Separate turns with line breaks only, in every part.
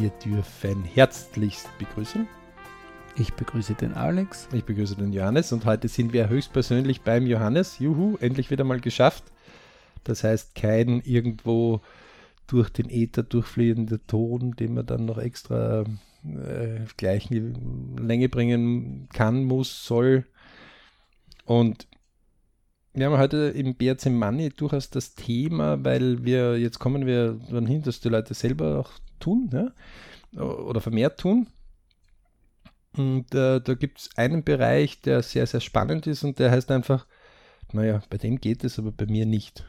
Wir dürfen herzlichst begrüßen.
Ich begrüße den Alex.
Ich begrüße den Johannes und heute sind wir höchstpersönlich beim Johannes. Juhu, endlich wieder mal geschafft. Das heißt, kein irgendwo durch den Äther durchfliehender Ton, den man dann noch extra äh, gleiche Länge bringen kann, muss, soll. Und wir haben heute im BRC Money durchaus das Thema, weil wir, jetzt kommen wir dann hin, dass die Leute selber auch tun, ja, oder vermehrt tun. Und äh, da gibt es einen Bereich, der sehr, sehr spannend ist und der heißt einfach, naja, bei dem geht es, aber bei mir nicht.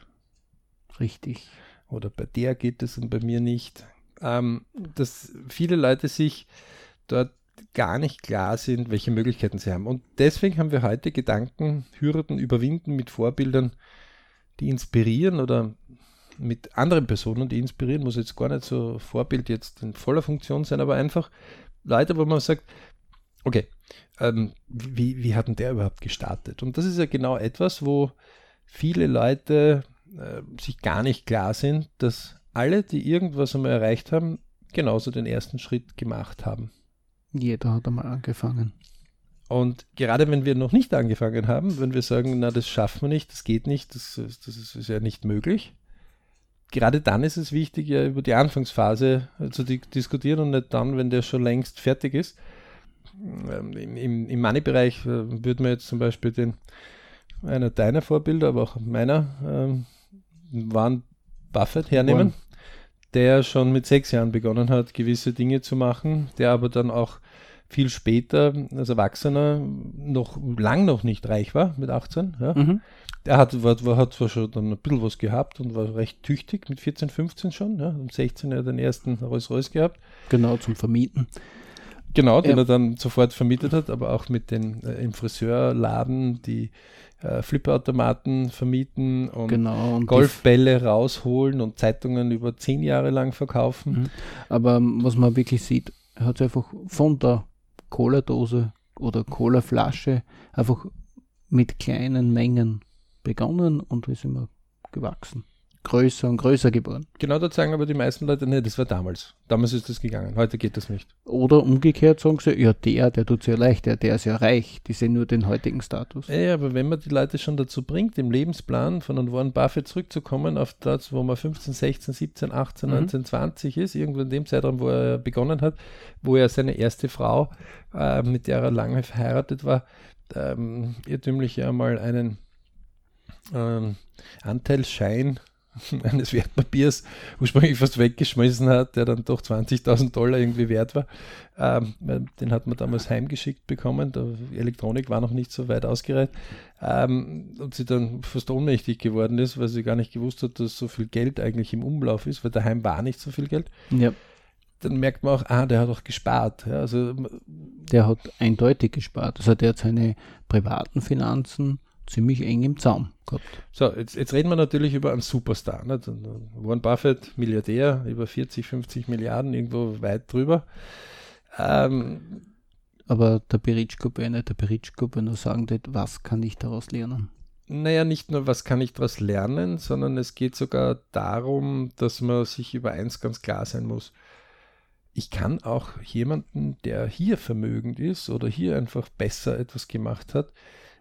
Richtig.
Oder bei der geht es und bei mir nicht. Ähm, dass viele Leute sich dort gar nicht klar sind, welche Möglichkeiten sie haben. Und deswegen haben wir heute Gedanken, Hürden überwinden mit Vorbildern, die inspirieren oder mit anderen Personen, die inspirieren, muss jetzt gar nicht so Vorbild jetzt in voller Funktion sein, aber einfach Leute, wo man sagt, okay, ähm, wie, wie hat denn der überhaupt gestartet? Und das ist ja genau etwas, wo viele Leute äh, sich gar nicht klar sind, dass alle, die irgendwas einmal erreicht haben, genauso den ersten Schritt gemacht haben.
Jeder hat einmal angefangen.
Und gerade wenn wir noch nicht angefangen haben, wenn wir sagen, na, das schaffen wir nicht, das geht nicht, das, das ist ja nicht möglich, gerade dann ist es wichtig, ja über die Anfangsphase äh, zu diskutieren und nicht dann, wenn der schon längst fertig ist. Ähm, Im, im Money-Bereich äh, würde man jetzt zum Beispiel den, einer deiner Vorbilder, aber auch meiner, ähm, Warren Buffett hernehmen. Warren der schon mit sechs Jahren begonnen hat, gewisse Dinge zu machen, der aber dann auch viel später als Erwachsener noch lang noch nicht reich war, mit 18. Ja. Mhm. Der hat, war, war, hat zwar schon dann ein bisschen was gehabt und war recht tüchtig, mit 14, 15 schon. Ja. Um 16 hat er den ersten Rolls-Royce gehabt.
Genau, zum Vermieten.
Genau, den ja. er dann sofort vermietet hat, aber auch mit den äh, im Friseurladen, die äh, Flipperautomaten vermieten und,
genau, und
Golfbälle rausholen und Zeitungen über zehn Jahre lang verkaufen. Mhm.
Aber was man wirklich sieht, er hat einfach von der Cola-Dose oder Cola-Flasche einfach mit kleinen Mengen begonnen und ist immer gewachsen größer und größer geworden.
Genau das sagen aber die meisten Leute, nee, das war damals. Damals ist das gegangen, heute geht das nicht.
Oder umgekehrt sagen sie, ja, der, der tut es ja leicht, der, der ist ja reich, die sehen nur den heutigen Status.
Ja, aber wenn man die Leute schon dazu bringt, im Lebensplan von einem Warren Buffett zurückzukommen auf das, wo man 15, 16, 17, 18, mhm. 19, 20 ist, irgendwo in dem Zeitraum, wo er begonnen hat, wo er seine erste Frau, äh, mit der er lange verheiratet war, ähm, irrtümlich einmal einen ähm, Anteilsschein eines Wertpapiers ursprünglich fast weggeschmissen hat, der dann doch 20.000 Dollar irgendwie wert war. Ähm, den hat man damals heimgeschickt bekommen. Die Elektronik war noch nicht so weit ausgereift. Ähm, und sie dann fast ohnmächtig geworden ist, weil sie gar nicht gewusst hat, dass so viel Geld eigentlich im Umlauf ist, weil daheim war nicht so viel Geld.
Ja.
Dann merkt man auch, ah, der hat auch gespart. Ja, also,
der hat eindeutig gespart. Also der hat seine privaten Finanzen ziemlich eng im Zaum gehabt.
So, jetzt, jetzt reden wir natürlich über einen Superstar. Nicht? Warren Buffett, Milliardär, über 40, 50 Milliarden, irgendwo weit drüber.
Ähm, Aber der Beritschko, einer der Beritschko, nur sagen wird, was kann ich daraus lernen?
Naja, nicht nur, was kann ich daraus lernen, sondern es geht sogar darum, dass man sich über eins ganz klar sein muss. Ich kann auch jemanden, der hier vermögend ist oder hier einfach besser etwas gemacht hat,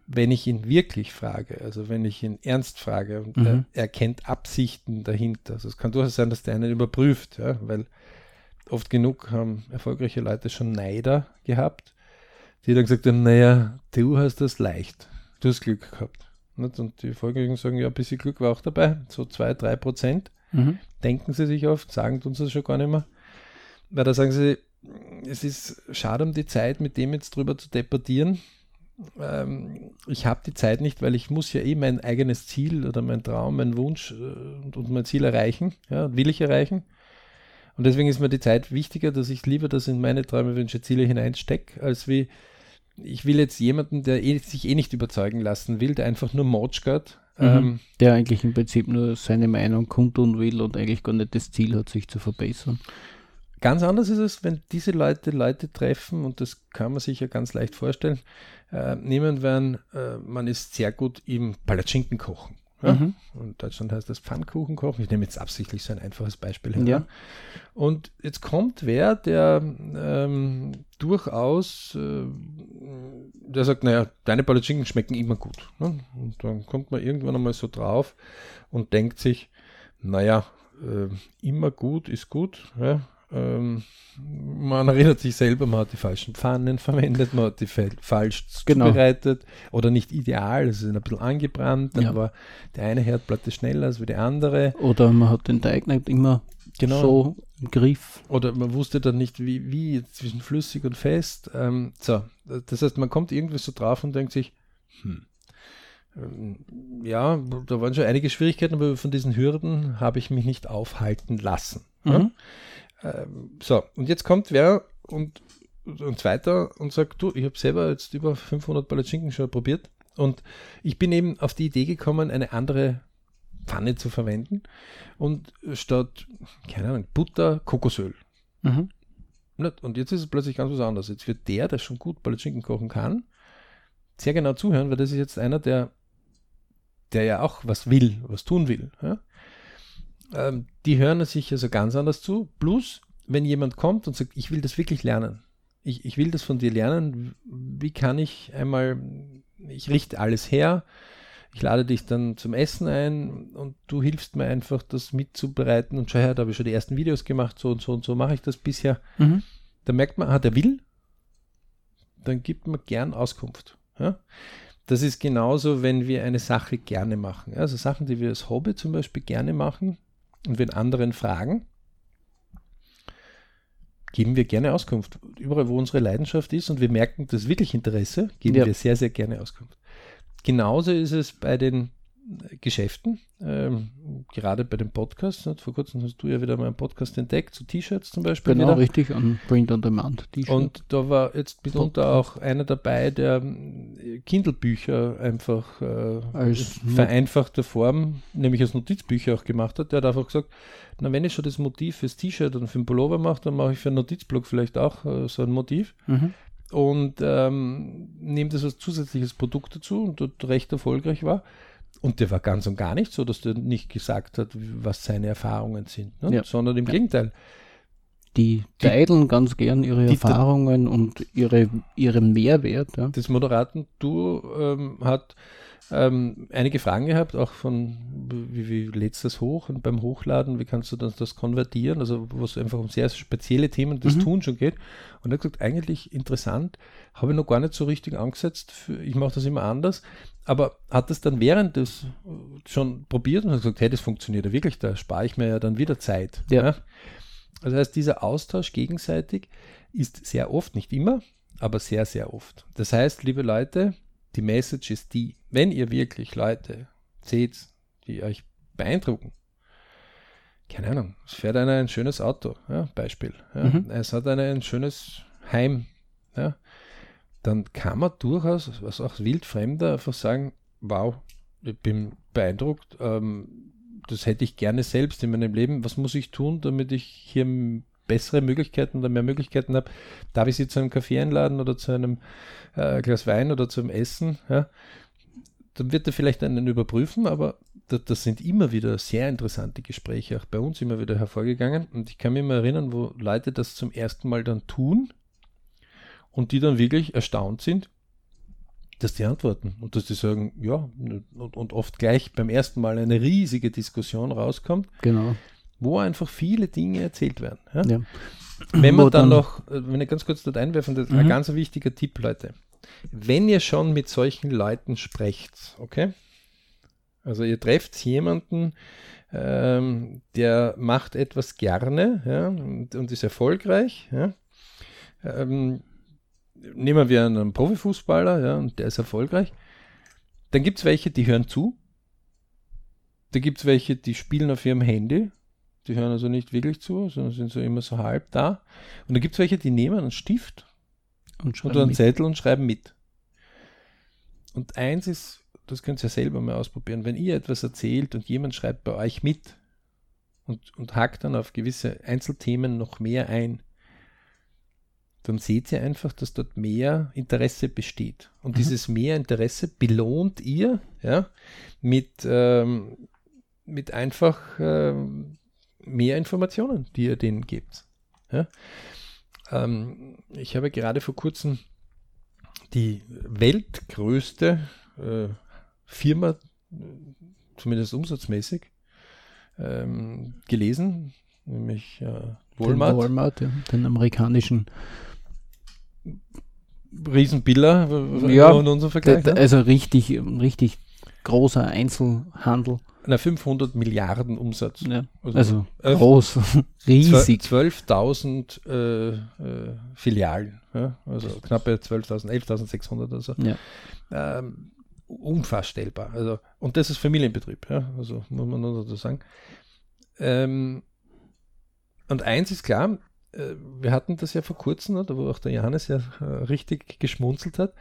wenn ich ihn wirklich frage, also wenn ich ihn ernst frage und mhm. er, kennt Absichten dahinter. Also es kann durchaus sein, dass der einen überprüft, ja, weil oft genug haben erfolgreiche Leute schon Neider gehabt, die dann gesagt haben, naja, du hast das leicht, du hast Glück gehabt. Und die Erfolgreichen sagen, ja, ein bisschen Glück war auch dabei, so zwei, drei Prozent. Mhm. Denken sie sich oft, sagen uns das schon gar nicht mehr. Weil da sagen sie, es ist schade um die Zeit, mit dem jetzt drüber zu debattieren, ähm, ich habe die Zeit nicht, weil ich muss ja eh mein eigenes Ziel oder mein Traum, mein Wunsch äh, und, und mein Ziel erreichen, ja, will ich erreichen. Und deswegen ist mir die Zeit wichtiger, dass ich lieber das in meine Träume, Wünsche, Ziele hineinstecke, als wie ich will jetzt jemanden, der eh, sich eh nicht überzeugen lassen will, der einfach nur Motschgert.
Mhm. Ähm, der eigentlich im Prinzip nur seine Meinung kundtun will und eigentlich gar nicht das Ziel hat, sich zu verbessern.
Ganz anders ist es, wenn diese Leute Leute treffen, und das kann man sich ja ganz leicht vorstellen. Äh, nehmen wir an, äh, man ist sehr gut im Palatschinken kochen. Ja? Mhm. In Deutschland heißt das Pfannkuchen kochen. Ich nehme jetzt absichtlich so ein einfaches Beispiel her. Ja. Und jetzt kommt wer, der ähm, durchaus, äh, der sagt, naja, deine Palatschinken schmecken immer gut. Ne? Und dann kommt man irgendwann einmal so drauf und denkt sich, naja, äh, immer gut ist gut. Ja? Ähm, man erinnert sich selber, man hat die falschen Pfannen verwendet, man hat die falsch genau. zubereitet oder nicht ideal, es ist ein bisschen angebrannt, dann ja. war der eine Herdplatte schneller als der andere.
Oder man hat den Teig nicht immer genau. so im Griff.
Oder man wusste dann nicht, wie, wie zwischen flüssig und fest. Ähm, so, das heißt, man kommt irgendwie so drauf und denkt sich, hm, ähm, ja, da waren schon einige Schwierigkeiten, aber von diesen Hürden habe ich mich nicht aufhalten lassen. Mhm. Ja? Ähm, so, und jetzt kommt wer und ein zweiter und sagt, du, ich habe selber jetzt über 500 Palatschinken schon probiert und ich bin eben auf die Idee gekommen, eine andere Pfanne zu verwenden und statt, keine Ahnung, Butter, Kokosöl. Mhm. Und jetzt ist es plötzlich ganz was anderes. Jetzt wird der, der schon gut Palatschinken kochen kann, sehr genau zuhören, weil das ist jetzt einer, der, der ja auch was will, was tun will. Ja? Ähm, die hören sich also ganz anders zu. Plus, wenn jemand kommt und sagt, ich will das wirklich lernen, ich, ich will das von dir lernen, wie kann ich einmal, ich richte alles her, ich lade dich dann zum Essen ein und du hilfst mir einfach, das mitzubereiten und schau her, da habe ich schon die ersten Videos gemacht, so und so und so mache ich das bisher. Mhm. Da merkt man, ah, der will, dann gibt man gern Auskunft. Ja? Das ist genauso, wenn wir eine Sache gerne machen. Also Sachen, die wir als Hobby zum Beispiel gerne machen, und wenn anderen fragen, geben wir gerne Auskunft. Überall, wo unsere Leidenschaft ist und wir merken, das wirklich Interesse, geben ja. wir sehr, sehr gerne Auskunft. Genauso ist es bei den Geschäften, ähm, gerade bei dem Podcast. Vor kurzem hast du ja wieder mal einen Podcast entdeckt, zu T-Shirts zum Beispiel.
Genau, wieder. richtig, an Print on Demand
T-Shirt. Und da war jetzt mitunter auch einer dabei, der ähm, Kindle-Bücher einfach äh, als vereinfachter Form, nämlich als Notizbücher auch gemacht hat. Der hat einfach gesagt, na wenn ich schon das Motiv fürs T-Shirt und für den Pullover mache, dann mache ich für einen Notizblock vielleicht auch äh, so ein Motiv. Mhm und ähm, nehme das als zusätzliches Produkt dazu und dort recht erfolgreich war. Und der war ganz und gar nicht so, dass der nicht gesagt hat, was seine Erfahrungen sind, ne? ja. sondern im ja. Gegenteil.
Die teilen ganz gern ihre Erfahrungen und ihre, ihren Mehrwert. Ja.
Das Moderaten du ähm, hat ähm, einige Fragen gehabt, auch von wie, wie lädst das hoch und beim Hochladen, wie kannst du das, das konvertieren, also wo es einfach um sehr spezielle Themen das mhm. Tun schon geht. Und er hat gesagt, eigentlich interessant, habe ich noch gar nicht so richtig angesetzt, für, ich mache das immer anders, aber hat das dann während des schon probiert und hat gesagt, hey, das funktioniert ja wirklich, da spare ich mir ja dann wieder Zeit. Ja. ja. Das heißt, dieser Austausch gegenseitig ist sehr oft, nicht immer, aber sehr, sehr oft. Das heißt, liebe Leute, die Message ist die, wenn ihr wirklich Leute seht, die euch beeindrucken, keine Ahnung, es fährt einer ein schönes Auto, ja, Beispiel. Ja, mhm. Es hat einer ein schönes Heim, ja, dann kann man durchaus, was auch Wildfremder, einfach sagen, wow, ich bin beeindruckt, ähm, das hätte ich gerne selbst in meinem Leben. Was muss ich tun, damit ich hier bessere Möglichkeiten oder mehr Möglichkeiten habe? Darf ich sie zu einem Kaffee einladen oder zu einem äh, Glas Wein oder zum Essen? Ja? Dann wird er vielleicht einen überprüfen, aber das, das, sind immer wieder sehr interessante Gespräche, auch bei uns immer wieder hervorgegangen. Und ich kann mich mal erinnern, wo Leute das zum ersten Mal dann tun und die dann wirklich erstaunt sind, dass die antworten und dass die sagen, ja, und, und oft gleich beim ersten Mal eine riesige Diskussion rauskommt,
genau.
Wo einfach viele Dinge erzählt werden. Ja? Ja. Wenn man dann, dann, noch, wenn ich ganz kurz dort einwerfen, das ist mhm. ein ganz wichtiger Tipp, Leute. Wenn ihr schon mit solchen Leuten sprecht, okay? Also ihr trefft jemanden, ähm, der macht etwas gerne ja, und, und ist erfolgreich, ja. Ähm, nehmen wir einen Profifußballer, ja, und der ist erfolgreich. Dann gibt es welche, die hören zu. Da gibt es welche, die spielen auf ihrem Handy. Die hören also nicht wirklich zu, sondern sind so immer so halb da. Und dann gibt es welche, die nehmen einen Stift und oder einen mit. Zettel und schreiben mit. Und eins ist, das könnt ihr ja selber mal ausprobieren, wenn ihr etwas erzählt und jemand schreibt bei euch mit und, und hakt dann auf gewisse Einzelthemen noch mehr ein, dann seht ihr einfach, dass dort mehr Interesse besteht. Und
Mhm.
dieses mehr Interesse belohnt ihr ja, mit, ähm, mit einfach ähm, mehr Informationen, die ihr denen gebt. Ja? Ähm, ich habe gerade vor kurzem die weltgrößte äh, Firma, äh, zumindest umsatzmäßig, ähm, gelesen, nämlich äh,
Den
Walmart.
Walmart, ja, den amerikanischen.
Riesenbiller
Ja,
und unser Vergleich. Ne?
also richtig, richtig großer Einzelhandel.
Na, 500 Milliarden Umsatz.
Ja.
Also,
Also
äh,
groß, riesig.
12.000 äh, äh, Filialen. Ja? Also knappe 12.000, 11.600 oder so.
Ja.
Ähm, unvorstellbar. Also, und das ist Familienbetrieb. Ja? Also muss man nur dazu sagen. Ähm, und eins ist klar, äh, wir hatten das ja vor kurzem, da wo auch der Johannes ja äh, richtig geschmunzelt hat.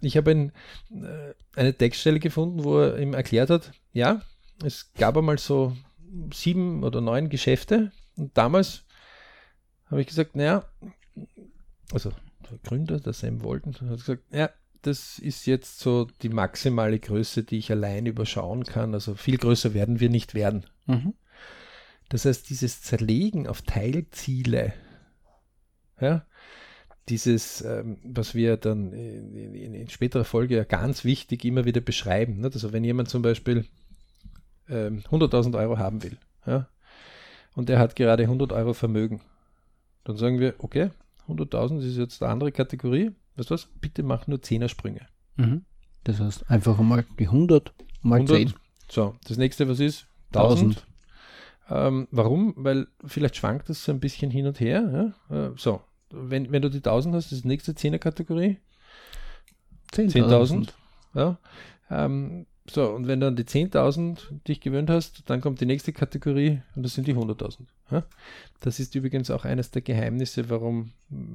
Ich habe ein, äh, eine Textstelle gefunden, wo er ihm erklärt hat, ja, es gab einmal so sieben oder neun Geschäfte und damals habe ich gesagt, naja, also der Gründer, der Sam Walton, hat gesagt, ja, das ist jetzt so die maximale Größe, die ich allein überschauen kann. Also viel größer werden wir nicht werden.
Mhm.
Das heißt, dieses Zerlegen auf Teilziele, ja, dieses, ähm, was wir dann in, in, in späterer Folge ja ganz wichtig immer wieder beschreiben. Nicht? Also wenn jemand zum Beispiel ähm, 100.000 Euro haben will, ja, und er hat gerade 100 Euro Vermögen, dann sagen wir, okay, 100.000 ist jetzt eine andere Kategorie. Weißt du was? Bitte mach nur 10er Sprünge.
Mhm. Das heißt, einfach einmal die 100 mal
100.
10.
So, das nächste, was ist? 1000. Ähm, warum? Weil vielleicht schwankt das so ein bisschen hin und her. Ja? Äh, so, wenn, wenn du die 1000 hast, ist die nächste 10er Kategorie 10.000. Ja? Ähm, so, und wenn du an die 10.000 dich gewöhnt hast, dann kommt die nächste Kategorie und das sind die 100.000. Ja? Das ist übrigens auch eines der Geheimnisse, warum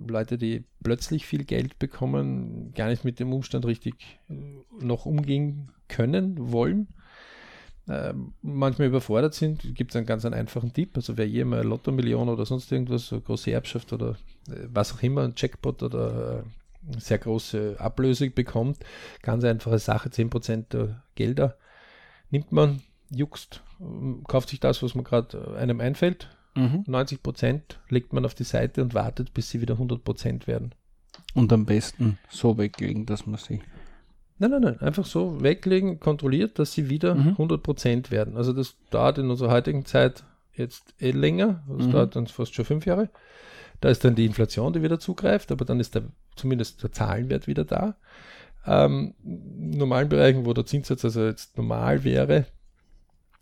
Leute, die plötzlich viel Geld bekommen, gar nicht mit dem Umstand richtig äh, noch umgehen können, wollen. Äh, manchmal überfordert sind, gibt es einen ganz einfachen Tipp. Also wer jemals Lotto-Million oder sonst irgendwas, so große Erbschaft oder äh, was auch immer, ein Jackpot oder äh, sehr große Ablöse bekommt, ganz einfache Sache, 10% der Gelder nimmt man, juckst, kauft sich das, was man gerade einem einfällt,
Mhm.
90% legt man auf die Seite und wartet, bis sie wieder 100% werden.
Und am besten so weglegen, dass man sie.
Nein, nein, nein, einfach so weglegen, kontrolliert, dass sie wieder
Mhm.
100% werden. Also das dauert in unserer heutigen Zeit jetzt eh länger, das
Mhm.
dauert dann fast schon fünf Jahre. Da ist dann die Inflation, die wieder zugreift, aber dann ist der, zumindest der Zahlenwert wieder da. Ähm, normalen Bereichen, wo der Zinssatz also jetzt normal wäre,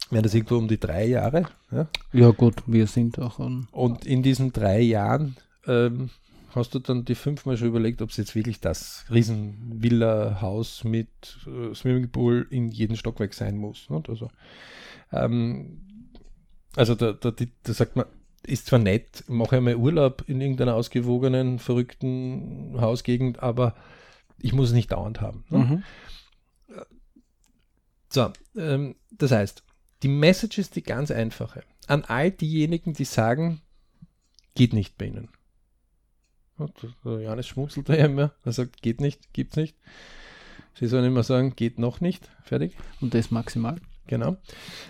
wäre das irgendwo um die drei Jahre. Ja?
Ja, gut, wir sind auch an.
Und in diesen drei Jahren ähm, hast du dann die fünfmal schon überlegt, ob es jetzt wirklich das Riesen-Villa-Haus mit äh, Swimmingpool in jedem Stockwerk sein muss. Nicht? Also, ähm, also da, da, da sagt man, ist zwar nett, mache einmal Urlaub in irgendeiner ausgewogenen, verrückten Hausgegend, aber ich muss es nicht dauernd haben. Ne?
Mhm.
So, ähm, das heißt, die Message ist die ganz einfache. An all diejenigen, die sagen, geht nicht bei ihnen. Und Johannes schmunzelt da ja immer. Er sagt, geht nicht, gibt's nicht. Sie sollen immer sagen, geht noch nicht. Fertig.
Und das maximal.
Genau.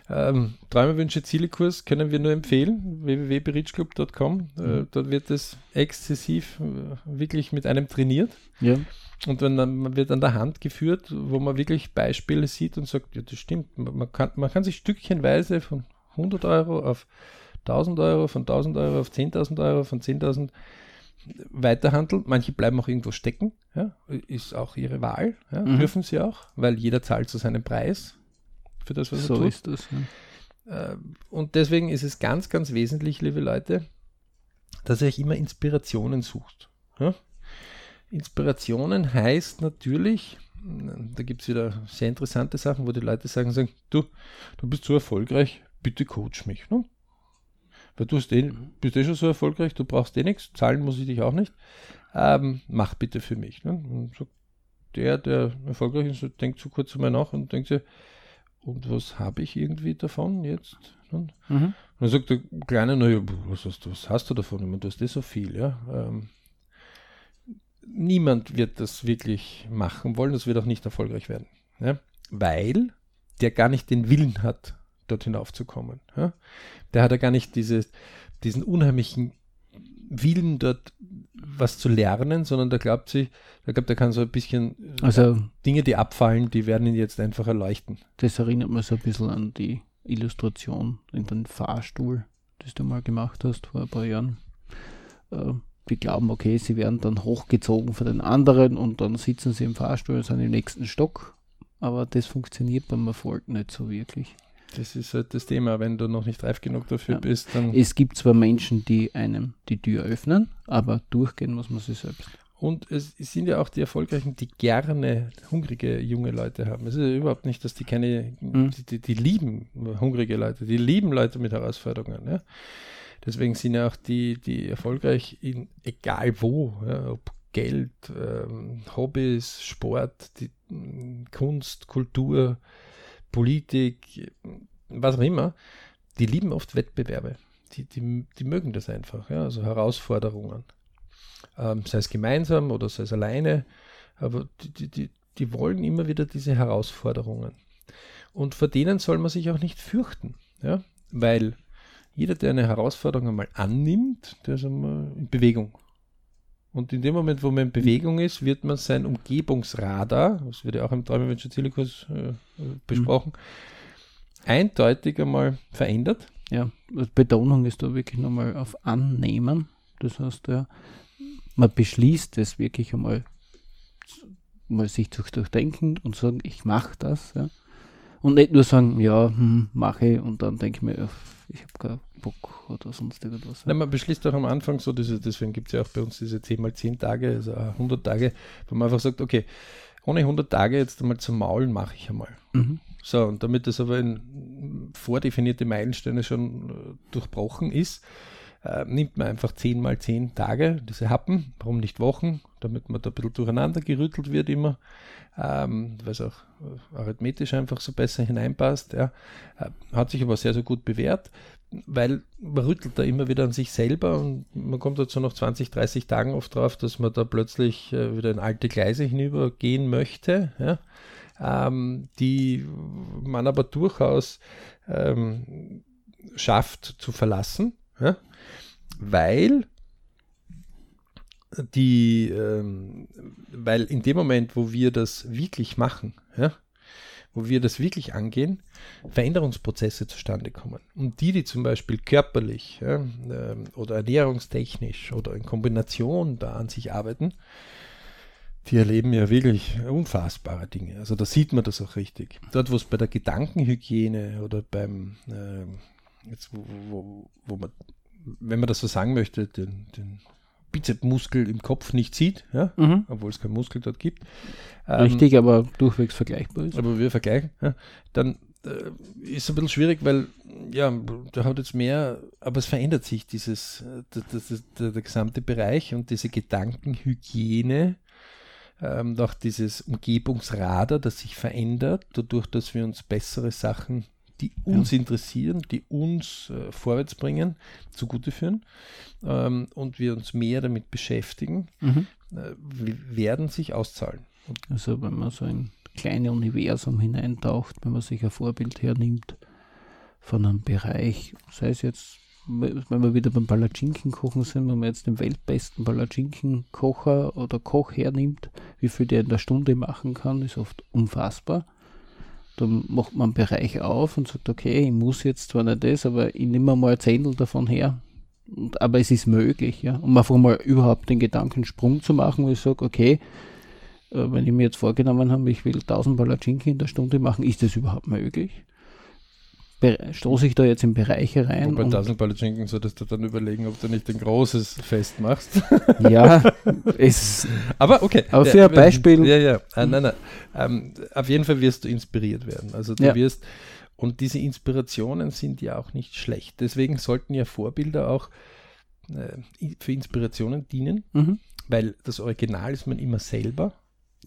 Ähm, Träume, Wünsche, Ziele-Kurs können wir nur empfehlen. www.berichclub.com. Äh, dort wird es exzessiv äh, wirklich mit einem trainiert.
Ja.
Und wenn dann, man wird an der Hand geführt, wo man wirklich Beispiele sieht und sagt, ja, das stimmt. Man man kann, man kann sich stückchenweise von 100 Euro auf 1000 Euro, von 1000 Euro auf 10.000 Euro, von 10.000 weiterhandeln. Manche bleiben auch irgendwo stecken. Ja, ist auch ihre Wahl. Ja,
Mhm.
Dürfen sie auch, weil jeder zahlt zu seinem Preis für das, was er
So
tut.
ist das. Ja.
Äh, Und deswegen ist es ganz, ganz wesentlich, liebe Leute, dass ihr euch immer Inspirationen sucht. Ja? Inspirationen heißt natürlich, da gibt es wieder sehr interessante Sachen, wo die Leute sagen, sagen du, du bist so erfolgreich, bitte coach mich. Ne? Weil du hast eh, bist eh schon so erfolgreich, du brauchst eh nichts, zahlen muss ich dich auch nicht. Ähm, mach bitte für mich. Ne? Und so der, der erfolgreich ist, so denkt so kurz einmal nach und denkt sich, und was habe ich irgendwie davon jetzt? Ne?
Mhm.
Und dann sagt der Kleine, naja, was hast, du- was hast du davon? Ich meine, du hast eh so viel, ja. Ähm, niemand wird das wirklich machen wollen, das wird auch nicht erfolgreich werden. Ja? Weil der gar nicht den Willen hat, dort hinaufzukommen. Ja? Der hat ja gar nicht dieses, diesen unheimlichen Willen, dort was zu lernen, sondern der glaubt sich, der glaubt, der kann so ein bisschen
Also
Dinge, die abfallen, die werden ihn jetzt einfach erleuchten.
das erinnert mich so ein bisschen an die Illustration in den Fahrstuhl, das du mal gemacht hast vor ein paar Jahren. Äh, Die glauben, okay, sie werden dann hochgezogen von den anderen und dann sitzen sie im Fahrstuhl und sind im nächsten Stock. Aber das funktioniert beim Erfolg nicht so wirklich.
Das ist halt das Thema. Wenn du noch nicht reif genug dafür
Ja.
bist, dann.
Es gibt zwar Menschen, die einem die Tür öffnen, aber durchgehen muss man sie selbst.
Und es sind ja auch die Erfolgreichen, die gerne hungrige junge Leute haben. Es ist ja überhaupt nicht, dass die keine,
Mhm.
die, die, die lieben hungrige Leute, die lieben Leute mit Herausforderungen. Ja? Deswegen sind ja auch die, die erfolgreich in egal wo, ja, ob Geld, ähm, Hobbys, Sport, die, m, Kunst, Kultur, Politik, was auch immer, die lieben oft Wettbewerbe. Die, die, die mögen das einfach, ja? also Herausforderungen ähm, sei es gemeinsam oder sei es alleine, aber die, die, die, wollen immer wieder diese Herausforderungen. Und vor denen soll man sich auch nicht fürchten, ja? weil jeder, der eine Herausforderung einmal annimmt, der ist einmal in Bewegung. Und in dem Moment, wo man in Bewegung ist, wird man sein Umgebungsradar, das wird ja auch im Träumerwünsche Zielkurs äh, besprochen, eindeutig einmal verändert.
Ja, Betonung ist da wirklich nochmal auf Annehmen. Das heißt, ja, man beschließt es wirklich einmal, mal sich durchdenken und sagen, ich mache das. Ja. Und nicht nur sagen, ja, hm, mache ich und dann denke ich mir, ich habe keinen Bock oder sonst irgendwas.
Nein, man beschließt auch am Anfang so, diese, deswegen gibt es ja auch bei uns diese 10 mal 10 Tage, also auch 100 Tage, wo man einfach sagt, okay, ohne 100 Tage jetzt einmal zum Maulen mache ich einmal.
Mhm.
So, und damit das aber in vordefinierte Meilensteine schon äh, durchbrochen ist, äh, nimmt man einfach 10 mal 10 Tage, diese Happen, warum nicht Wochen, damit man da ein bisschen durcheinander gerüttelt wird immer, ähm, weil es auch arithmetisch einfach so besser hineinpasst. Ja. Äh, hat sich aber sehr, sehr gut bewährt, weil man rüttelt da immer wieder an sich selber und man kommt dazu nach 20, 30 Tagen oft drauf, dass man da plötzlich äh, wieder in alte Gleise hinübergehen möchte. Ja ähm, die man aber durchaus ähm, schafft zu verlassen, ja? weil die, ähm, weil in dem Moment, wo wir das wirklich machen, ja, wo wir das wirklich angehen, Veränderungsprozesse zustande kommen. Und die, die zum Beispiel körperlich ja, ähm, oder ernährungstechnisch oder in Kombination da an sich arbeiten, die erleben ja wirklich unfassbare Dinge. Also da sieht man das auch richtig. Dort, wo es bei der Gedankenhygiene oder beim, äh, jetzt wo, wo, wo man, wenn man das so sagen möchte, den, den Bizepsmuskel im Kopf nicht sieht, ja,
Mhm.
obwohl es keinen Muskel dort gibt. Ähm,
Richtig, aber durchwegs vergleichbar ist.
aber wir vergleichen, ja, dann äh, ist es ein bisschen schwierig, weil ja, der hat jetzt mehr, aber es verändert sich dieses, äh, das, das, das, der, der gesamte Bereich und diese Gedankenhygiene, ähm, auch dieses Umgebungsradar, das sich verändert, dadurch, dass wir uns bessere Sachen, die uns interessieren, die uns äh, vorwärts bringen, zugute führen ähm, und wir uns mehr damit beschäftigen,
Mhm.
äh, werden sich auszahlen.
Also wenn man so ein kleines Universum hineintaucht, wenn man sich ein Vorbild hernimmt von einem Bereich, sei es jetzt, wenn wir wieder beim Palatschinken kochen sind, wenn man jetzt den weltbesten Palatschinken-Kocher oder Koch hernimmt, wie viel der in der Stunde machen kann, ist oft unfassbar. Dann macht man einen Bereich auf und sagt, okay, ich muss jetzt zwar nicht das, aber ich nehme mal ein Zehntel davon her. Und, aber es ist möglich, ja. Um einfach mal überhaupt den Gedankensprung zu machen, wo ich sage, okay, äh, wenn ich mir jetzt vorgenommen habe, ich will 1000 Palatschinken in der Stunde machen, ist das überhaupt möglich? Stoße ich da jetzt in Bereiche rein?
Wobei 1000 Palatschinken solltest du dann überlegen, ob du nicht ein großes Fest machst.
ja, es,
Aber okay.
Aber
Ja,
für ein
wir-
Beispiel-
Ja, ja. Ah, nein, nein. Ähm, auf jeden Fall wirst du inspiriert werden. Also du
Ja.
wirst, und diese Inspirationen sind ja auch nicht schlecht. Deswegen sollten ja Vorbilder auch äh, für Inspirationen dienen,
mhm.
weil das Original ist man immer selber.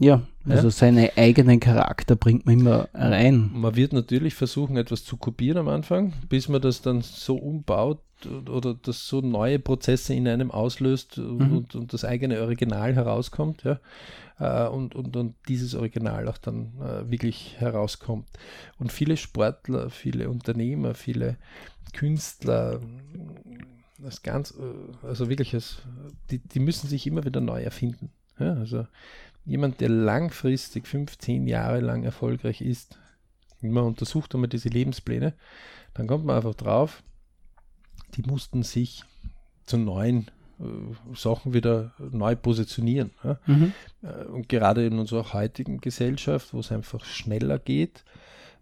Ja, also ja? seinen eigenen Charakter bringt man immer rein.
Man wird natürlich versuchen, etwas zu kopieren am Anfang, bis man das dann so umbaut oder das so neue Prozesse in einem auslöst mhm. und, und, das eigene Original herauskommt, ja. Äh, und, und, und dieses Original auch dann äh, wirklich herauskommt. Und viele Sportler, viele Unternehmer, viele Künstler, das ganz, äh, also wirklich, das, die, die müssen sich immer wieder neu erfinden. Ja, also jemand, der langfristig 15 Jahre lang erfolgreich ist, man untersucht einmal diese Lebenspläne, dann kommt man einfach drauf, die mussten sich zu neuen äh, Sachen wieder neu positionieren. Ja? Mhm. Äh, und gerade in unserer heutigen Gesellschaft, wo es einfach schneller geht,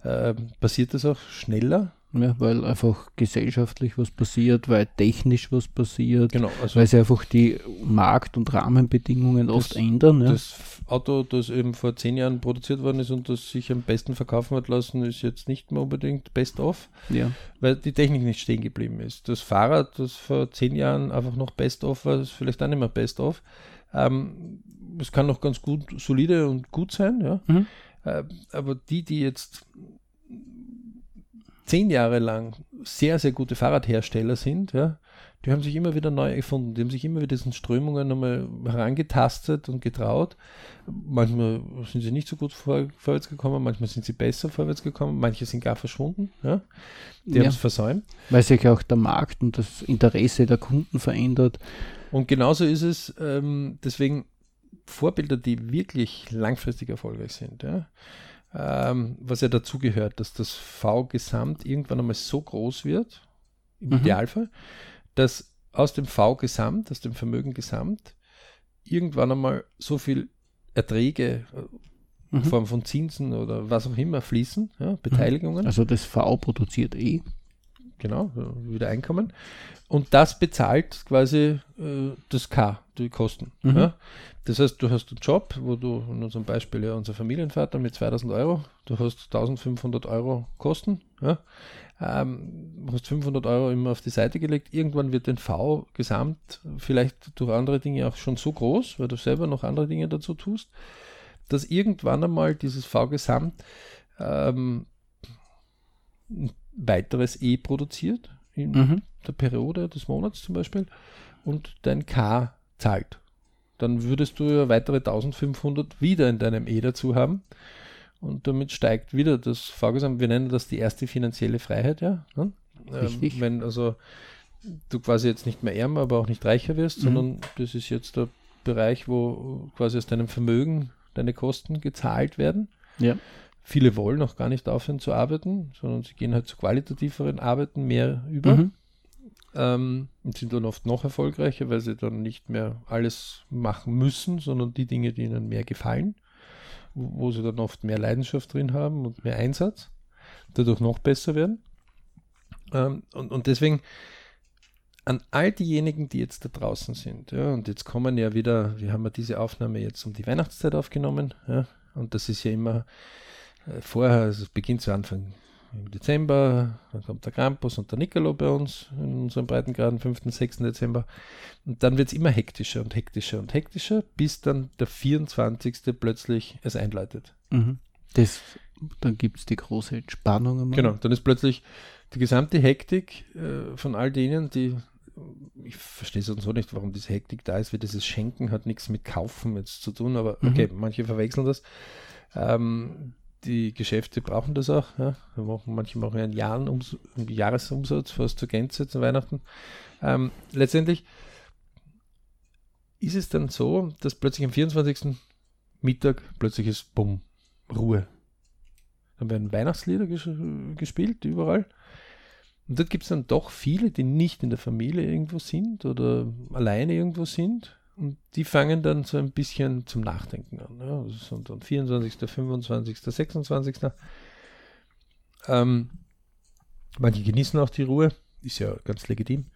äh, passiert das auch schneller.
Ja, weil einfach gesellschaftlich was passiert, weil technisch was passiert,
genau,
also weil sich einfach die Markt- und Rahmenbedingungen das, oft ändern.
Ja. Das Auto, das eben vor zehn Jahren produziert worden ist und das sich am besten verkaufen hat lassen, ist jetzt nicht mehr unbedingt best of,
ja.
weil die Technik nicht stehen geblieben ist. Das Fahrrad, das vor zehn Jahren einfach noch best of war, ist vielleicht auch nicht mehr best of. Ähm, es kann noch ganz gut, solide und gut sein, ja. Mhm. Äh, aber die, die jetzt zehn Jahre lang sehr, sehr gute Fahrradhersteller sind, ja, die haben sich immer wieder neu erfunden. Die haben sich immer wieder diesen Strömungen nochmal herangetastet und getraut. Manchmal sind sie nicht so gut vor, vorwärts gekommen, manchmal sind sie besser vorwärts gekommen, manche sind gar verschwunden. Ja? Die ja. haben es versäumt.
Weil sich auch der Markt und das Interesse der Kunden verändert.
Und genauso ist es, ähm, deswegen Vorbilder, die wirklich langfristig erfolgreich sind. Ja? Ähm, was ja dazu gehört, dass das V-Gesamt irgendwann einmal so groß wird, im mhm. Idealfall, dass aus dem V-Gesamt, aus dem Vermögen Gesamt, irgendwann einmal so viel Erträge äh, mhm. in Form von Zinsen oder was auch immer fließen, ja, Beteiligungen.
Also das V produziert eh.
Genau, wieder Einkommen. Und das bezahlt quasi äh, das K, die Kosten. Mhm. Ja? Das heißt, du hast einen Job, wo du, in unserem Beispiel ja unser Familienvater mit 2000 Euro, du hast 1500 Euro Kosten, ja? ähm, hast 500 Euro immer auf die Seite gelegt. Irgendwann wird dein V gesamt vielleicht durch andere Dinge auch schon so groß, weil du selber noch andere Dinge dazu tust, dass irgendwann einmal dieses V gesamt ähm, weiteres E produziert in mhm. der Periode des Monats zum Beispiel und dein K zahlt. Dann würdest du ja weitere 1500 wieder in deinem E dazu haben und damit steigt wieder das Vorgesamt. Wir nennen das die erste finanzielle Freiheit, ja. Ne? Ähm, wenn also du quasi jetzt nicht mehr ärmer, aber auch nicht reicher wirst, mhm. sondern das ist jetzt der Bereich, wo quasi aus deinem Vermögen deine Kosten gezahlt werden.
Ja.
Viele wollen auch gar nicht aufhören zu arbeiten, sondern sie gehen halt zu qualitativeren Arbeiten mehr über. Mhm. Ähm, und sind dann oft noch erfolgreicher, weil sie dann nicht mehr alles machen müssen, sondern die Dinge, die ihnen mehr gefallen, wo, wo sie dann oft mehr Leidenschaft drin haben und mehr Einsatz, dadurch noch besser werden. Ähm, und, und deswegen an all diejenigen, die jetzt da draußen sind, ja, und jetzt kommen ja wieder, wir haben ja diese Aufnahme jetzt um die Weihnachtszeit aufgenommen, ja, und das ist ja immer vorher, also es beginnt zu Anfang im Dezember, dann kommt der Krampus und der Nicolo bei uns in unserem Breitengraden, 5. und 6. Dezember. Und dann wird es immer hektischer und hektischer und hektischer, bis dann der 24. plötzlich es einleitet.
Mhm. Das, dann gibt es die große Entspannung.
Einmal. Genau, dann ist plötzlich die gesamte Hektik äh, von all denen, die ich verstehe es so nicht, warum diese Hektik da ist, wie dieses Schenken hat nichts mit Kaufen jetzt zu tun, aber okay, mhm. manche verwechseln das. Ähm, die Geschäfte brauchen das auch. Ja. Wir machen, manche machen einen, Jahren einen Jahresumsatz fast zur Gänze zu Weihnachten. Ähm, letztendlich ist es dann so, dass plötzlich am 24. Mittag plötzlich ist Bumm, Ruhe. Dann werden Weihnachtslieder ges gespielt überall. Und dort gibt es dann doch viele, die nicht in der Familie irgendwo sind oder alleine irgendwo sind und die fangen dann so ein bisschen zum Nachdenken an. Ja. Das sind dann 24., 25., 26. Ähm, manche genießen auch die Ruhe, ist ja ganz legitim.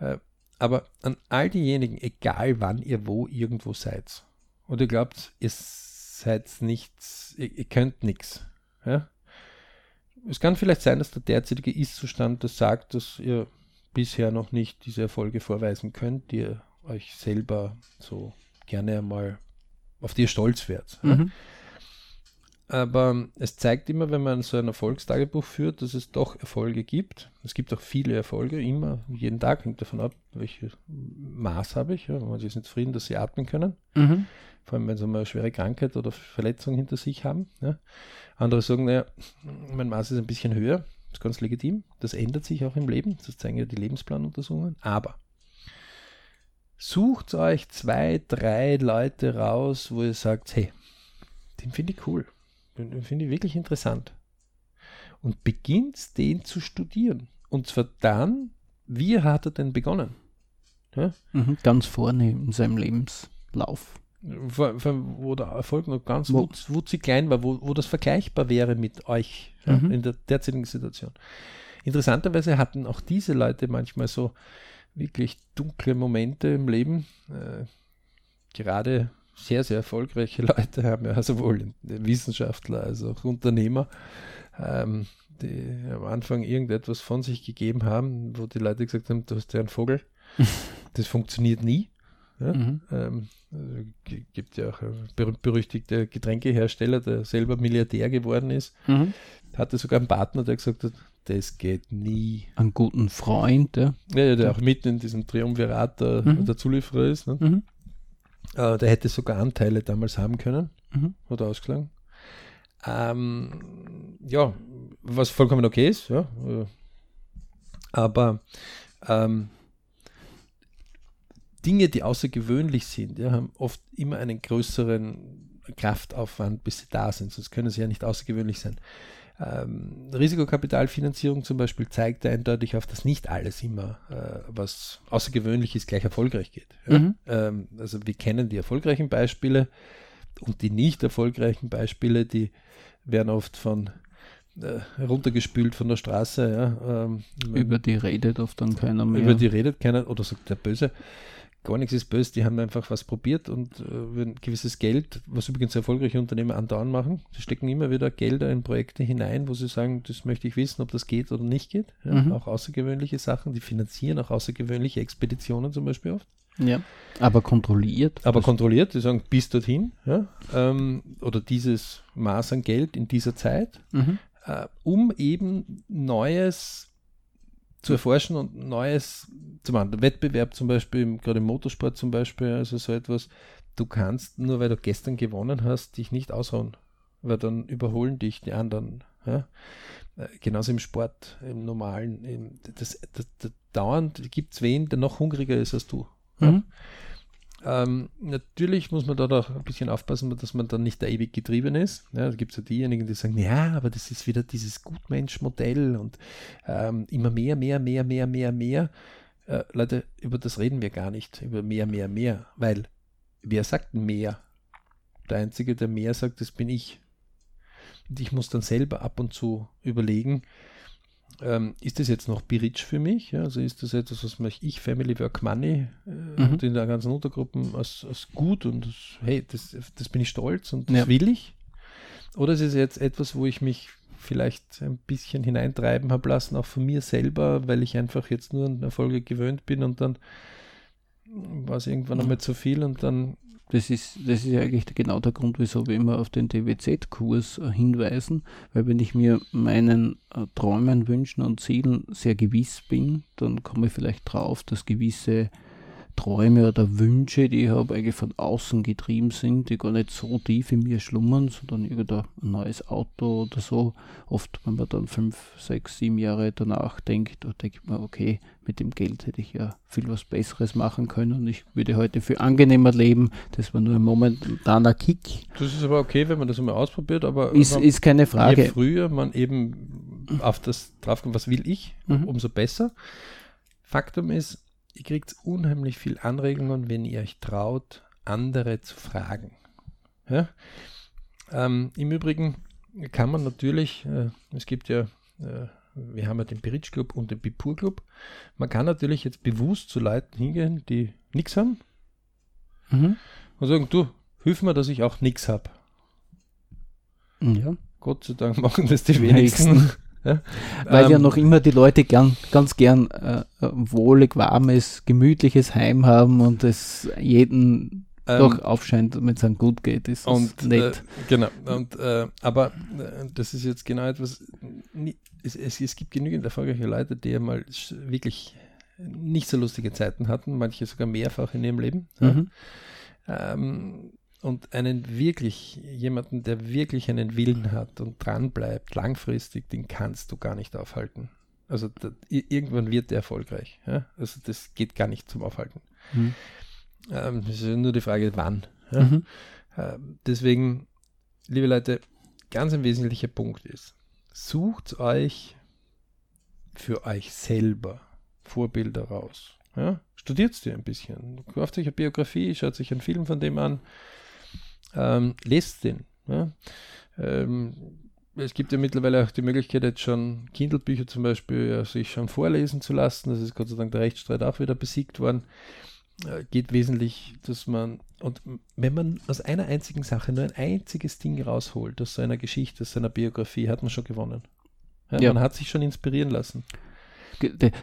Äh, aber an all diejenigen, egal wann ihr wo irgendwo seid, und ihr glaubt, ihr seid nichts, ihr, ihr könnt nichts. Ja? Es kann vielleicht sein, dass der derzeitige Ist-Zustand das sagt, dass ihr bisher noch nicht diese Erfolge vorweisen könnt, die ihr euch selber so gerne mal auf die ihr stolz werdet. Ja?
Mhm.
Aber es zeigt immer, wenn man so ein Erfolgstagebuch führt, dass es doch Erfolge gibt. Es gibt auch viele Erfolge, immer, jeden Tag, hängt davon ab, welches Maß habe ich. Ja. Manche sind zufrieden, dass sie atmen können.
Mhm.
Vor allem, wenn sie mal eine schwere Krankheit oder Verletzung hinter sich haben. Ja. Andere sagen, naja, mein Maß ist ein bisschen höher. Das ist ganz legitim. Das ändert sich auch im Leben. Das zeigen ja die Lebensplanuntersuchungen. Aber sucht euch zwei, drei Leute raus, wo ihr sagt, hey, den finde ich cool. Den finde ich wirklich interessant. Und beginnt den zu studieren. Und zwar dann, wie hat er denn begonnen? Ja?
Mhm. Ganz vorne in seinem Lebenslauf.
Vor, vor, wo der Erfolg noch ganz
Wo-
wutz, wutzig klein war, wo, wo das vergleichbar wäre mit euch ja,
Mhm.
in der derzeitigen Situation. Interessanterweise hatten auch diese Leute manchmal so wirklich dunkle Momente im Leben. Äh, gerade sehr, sehr erfolgreiche Leute haben ja sowohl Wissenschaftler als auch Unternehmer, ähm, die am Anfang irgendetwas von sich gegeben haben, wo die Leute gesagt haben, du hast ja einen Vogel. Das funktioniert nie. Ja?
Mhm.
Ähm, also gibt ja auch einen berühmt-berüchtigter Getränkehersteller, der selber Milliardär geworden ist,
Mhm.
hatte sogar einen Partner, der gesagt hat, das geht nie.
Einen guten Freund, ja.
Ja, der auch mitten in diesem Triumvirat der,
Mhm.
der Zulieferer ist. Ne?
Mhm.
Äh, der hätte sogar Anteile damals haben können,
Mhm.
hat ausgeschlagen. Ähm, ja, was vollkommen okay ist, ja. äh, Aber ähm, Dinge, die außergewöhnlich sind, ja, haben oft immer einen größeren Kraftaufwand, bis sie da sind, sonst können sie ja nicht außergewöhnlich sein. Ähm, Risikokapitalfinanzierung zum Beispiel zeigt eindeutig auf, dass nicht alles immer, äh, was außergewöhnlich ist, gleich erfolgreich geht. Ja?
Mhm.
Ähm, also wir kennen die erfolgreichen Beispiele und die nicht erfolgreichen Beispiele, die werden oft von äh, runtergespült von der Straße. Ja? Ähm,
Über die redet oft dann keiner mehr.
über die redet keiner oder sagt der Böse. Gar nichts ist böse, die haben einfach was probiert und äh, wenn gewisses Geld, was übrigens erfolgreiche Unternehmer andauernd machen, sie stecken immer wieder Gelder in Projekte hinein, wo sie sagen, das möchte ich wissen, ob das geht oder nicht geht. Ja,
Mhm.
Auch außergewöhnliche Sachen, die finanzieren auch außergewöhnliche Expeditionen zum Beispiel oft.
ja. Aber kontrolliert.
Aber kontrolliert, die sagen, bis dorthin, ja, ähm, oder dieses Maß an Geld in dieser Zeit,
Mhm.
äh, um eben Neues zu erforschen und Neues zu machen. Wettbewerb zum Beispiel, gerade im Motorsport zum Beispiel, also so etwas, du kannst, nur weil du gestern gewonnen hast, dich nicht ausruhen, weil dann überholen dich die anderen. Ja? Äh, Genauso im Sport, im normalen. Im, das, das, das, dauernd gibt es wen, der noch hungriger ist als du. Ja?
Mhm.
Ähm, natürlich muss man da doch ein bisschen aufpassen, dass man dann nicht da ewig getrieben ist. Ja, da gibt es ja diejenigen, die sagen, ja, aber das ist wieder dieses Gutmensch-Modell und ähm, immer mehr, mehr, mehr, mehr, mehr, mehr. Äh, Leute, über das reden wir gar nicht, über mehr, mehr, mehr, weil wer sagt mehr? Der Einzige, der mehr sagt, das bin ich. Und ich muss dann selber ab und zu überlegen, ähm, ist das jetzt noch Biritsch für mich? Ja, also ist das etwas, was mich ich, Family Work Money äh,
Mhm.
und in der ganzen Untergruppen als, als gut und als, hey, das, das bin ich stolz und das
Ja.
will ich? Oder ist es jetzt etwas, wo ich mich vielleicht ein bisschen hineintreiben habe lassen, auch von mir selber, weil ich einfach jetzt nur an Erfolge gewöhnt bin und dann war es irgendwann einmal zu viel und dann
Das ist, das ist eigentlich genau der Grund, wieso wir immer auf den DWZ-Kurs äh, hinweisen, weil wenn ich mir meinen äh, Träumen, Wünschen und Zielen sehr gewiss bin, dann komme ich vielleicht drauf, dass gewisse Träume oder Wünsche, die ich habe, eigentlich von außen getrieben sind, die gar nicht so tief in mir schlummern, sondern irgendein neues Auto oder so. Oft, wenn man dann fünf, sechs, sieben Jahre danach denkt, da denkt man, okay, mit dem Geld hätte ich ja viel was Besseres machen können und ich würde heute viel angenehmer leben. Das war nur ein momentaner Kick.
das ist aber okay, wenn man das einmal ausprobiert, aber
Ist, ist keine
je
Frage.
früher man eben auf das draufkommt, was will ich,
Mhm.
umso besser. Faktum ist, ihr kriegt unheimlich viel Anregungen, wenn ihr euch traut, andere zu fragen. Ja? Ähm, Im Übrigen kann man natürlich, äh, es gibt ja, äh, wir haben ja den Piritsch Club und den Bipur Club, man kann natürlich jetzt bewusst zu Leuten hingehen, die nichts haben
Mhm.
und sagen, du, hilf mir, dass ich auch nichts habe.
Ja.
Gott sei Dank machen das die wenigsten. Ja?
Weil ja
Ähm,
noch immer die Leute gern, ganz gern äh, äh, wohlig, warmes, gemütliches Heim haben und es jeden ähm, doch aufscheint, wenn es dann gut geht, ist
und, nett. Äh, genau, und, äh, aber äh, das ist jetzt genau etwas, es, es, es, gibt genügend erfolgreiche Leute, die einmal wirklich nicht so lustige Zeiten hatten, manche sogar mehrfach in ihrem Leben. Mhm. Ja. Ähm, und einen wirklich, jemanden, der wirklich einen Willen hat und dran bleibt, langfristig, den kannst du gar nicht aufhalten. Also da, irgendwann wird der erfolgreich. Ja? Also das geht gar nicht zum Aufhalten. Mhm. Ähm, es ist nur die Frage, wann. Ja? Mhm. Ähm, deswegen, liebe Leute, ganz ein wesentlicher Punkt ist, sucht euch für euch selber Vorbilder raus. Ja? Studiert dir ein bisschen. Kauft euch eine Biografie, schaut sich einen Film von dem an, ähm, lest den. Ja? Ähm, es gibt ja mittlerweile auch die Möglichkeit, jetzt schon Kindle-Bücher zum Beispiel ja, sich schon vorlesen zu lassen. Das ist Gott sei Dank der Rechtsstreit auch wieder besiegt worden. Äh, geht wesentlich, dass man, und wenn man aus einer einzigen Sache nur ein einziges Ding rausholt, aus seiner Geschichte, aus seiner Biografie, hat man schon gewonnen. Ja, ja. Man hat sich schon inspirieren lassen.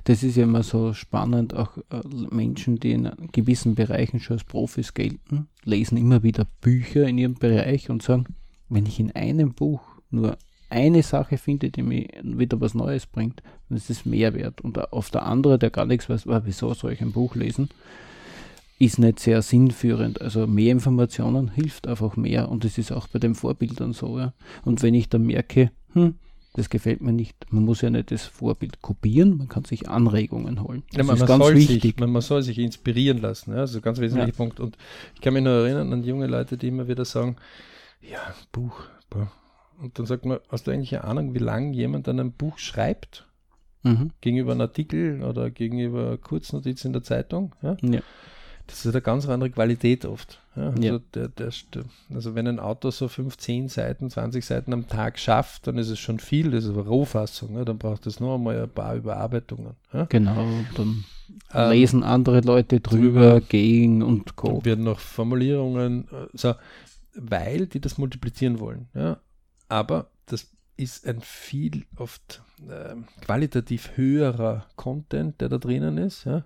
Das ist ja immer so spannend, auch äh, Menschen, die in gewissen Bereichen schon als Profis gelten, lesen immer wieder Bücher in ihrem Bereich und sagen, wenn ich in einem Buch nur eine Sache finde, die mir wieder was Neues bringt, dann ist es Mehrwert. Und auf der andere, der gar nichts weiß, wieso soll ich ein Buch lesen, ist nicht sehr sinnführend. Also mehr Informationen hilft einfach mehr und das ist auch bei den Vorbildern so. Ja. Und wenn ich dann merke, hm, das gefällt mir nicht. Man muss ja nicht das Vorbild kopieren, man kann sich Anregungen holen.
Das ja, man, ist man ganz wichtig. Sich, man, man, soll sich inspirieren lassen. Ja, also ganz wesentlicher ja. Punkt. Und ich kann mich nur erinnern an junge Leute, die immer wieder sagen, ja, Buch, boah. Und dann sagt man, hast du eigentlich eine Ahnung, wie lange jemand an einem Buch schreibt? Mhm. Gegenüber einem Artikel oder gegenüber Kurznotiz in der Zeitung? Ja? ja. Das ist eine ganz andere Qualität oft. Ja, also, ja. Der, der, also wenn ein Autor so 15 Seiten, 20 Seiten am Tag schafft, dann ist es schon viel, das ist eine Rohfassung, ja, dann braucht es nur einmal ein paar Überarbeitungen.
Ja. Genau, dann ähm, lesen andere Leute drüber, drüber gegen und
Co. Dann werden noch Formulierungen, also, weil die das multiplizieren wollen. Aber das ist ein viel oft äh, qualitativ höherer Content, der da drinnen ist, ja,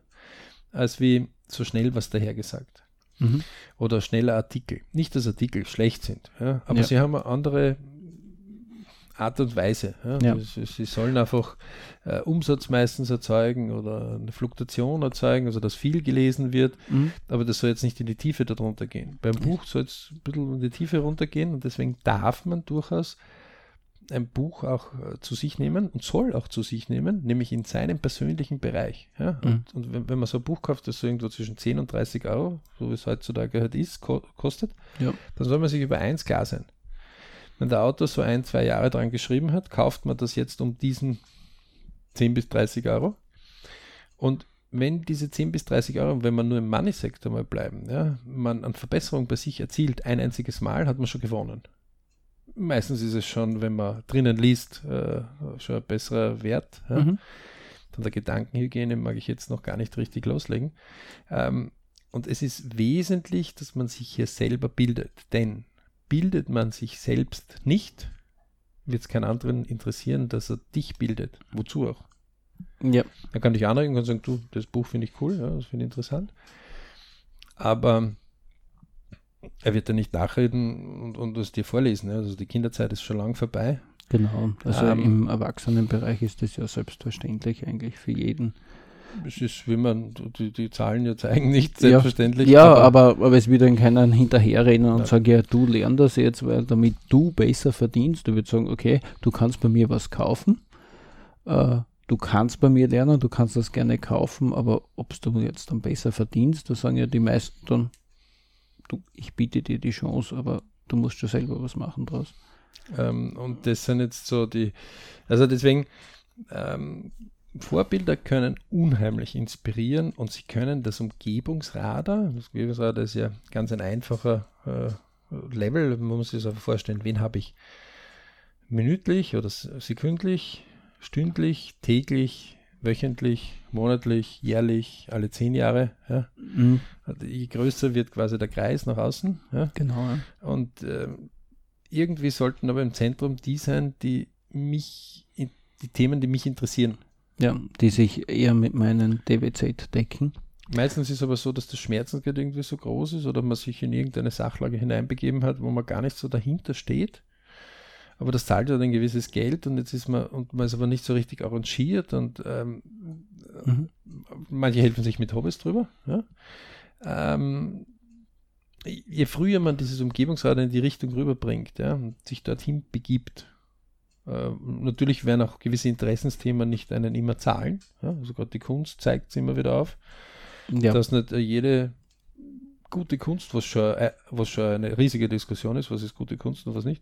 als wie so schnell was dahergesagt. Mhm. Oder schneller Artikel. Nicht, dass Artikel schlecht sind, ja, aber ja. sie haben eine andere Art und Weise. Ja. Ja. Sie, sie, sollen einfach äh, Umsatz meistens erzeugen oder eine Fluktuation erzeugen, also dass viel gelesen wird, mhm. aber das soll jetzt nicht in die Tiefe darunter gehen. Beim Buch soll es ein bisschen in die Tiefe runtergehen und deswegen darf man durchaus ein Buch auch äh, zu sich nehmen und soll auch zu sich nehmen, nämlich in seinem persönlichen Bereich. Ja? Mhm. Und, und wenn, wenn, man so ein Buch kauft, das so irgendwo zwischen 10 und 30 Euro, so wie es heutzutage halt ist, ko kostet, ja. dann soll man sich über eins klar sein. Wenn der Autor so ein, zwei Jahre dran geschrieben hat, kauft man das jetzt um diesen 10 bis 30 Euro. Und wenn diese 10 bis 30 Euro, wenn man nur im Money-Sektor mal bleiben, ja, man an Verbesserung bei sich erzielt, ein einziges Mal, hat man schon gewonnen meistens ist es schon, wenn man drinnen liest, äh, schon ein besserer Wert. Ja. Mhm. Von der Gedankenhygiene mag ich jetzt noch gar nicht richtig loslegen. Ähm, und es ist wesentlich, dass man sich hier selber bildet. Denn bildet man sich selbst nicht, wird es keinen anderen interessieren, dass er dich bildet. Wozu auch? Ja. Er kann dich anregen und sagen, du, das Buch finde ich cool, ja, das finde ich interessant. Aber er wird ja nicht nachreden und, und es dir vorlesen. Also die Kinderzeit ist schon lang vorbei.
Genau, also ähm, im Erwachsenenbereich ist das ja selbstverständlich eigentlich für jeden.
Es ist, wie man, die, die Zahlen ja zeigen, nicht selbstverständlich.
Ja, aber, aber, aber es wird dann keiner hinterherrennen und sagen, ja, du lern das jetzt, weil damit du besser verdienst. Du würdest sagen, okay, du kannst bei mir was kaufen, äh, du kannst bei mir lernen, du kannst das gerne kaufen, aber ob du jetzt dann besser verdienst, da sagen ja die meisten dann, du, ich biete dir die Chance, aber du musst schon selber was machen draus.
Ähm, und das sind jetzt so die, also deswegen, ähm, Vorbilder können unheimlich inspirieren und sie können das Umgebungsradar, das Umgebungsradar ist ja ganz ein einfacher äh, Level, man muss sich das einfach vorstellen, wen habe ich minütlich oder sekündlich, stündlich, täglich, wöchentlich, monatlich, jährlich, alle zehn Jahre. Ja. Mhm. Also je größer wird quasi der Kreis nach außen. Ja.
Genau. Ja.
Und äh, irgendwie sollten aber im Zentrum die sein, die mich, die Themen, die mich interessieren.
Ja, die sich eher mit meinen DWZ decken.
Meistens ist es aber so, dass das Schmerzensgeld irgendwie so groß ist oder man sich in irgendeine Sachlage hineinbegeben hat, wo man gar nicht so dahinter steht. Aber das zahlt ja ein gewisses Geld und jetzt ist man, und man ist aber nicht so richtig arrangiert und ähm, mhm. manche helfen sich mit Hobbys drüber. Ja? Ähm, je früher man dieses Umgebungsrad in die Richtung rüberbringt ja, und sich dorthin begibt, äh, natürlich werden auch gewisse Interessensthemen nicht einen immer zahlen. Ja, also gerade die Kunst zeigt es immer wieder auf, ja. dass nicht jede gute Kunst, was schon, äh, was schon eine riesige Diskussion ist, was ist gute Kunst und was nicht,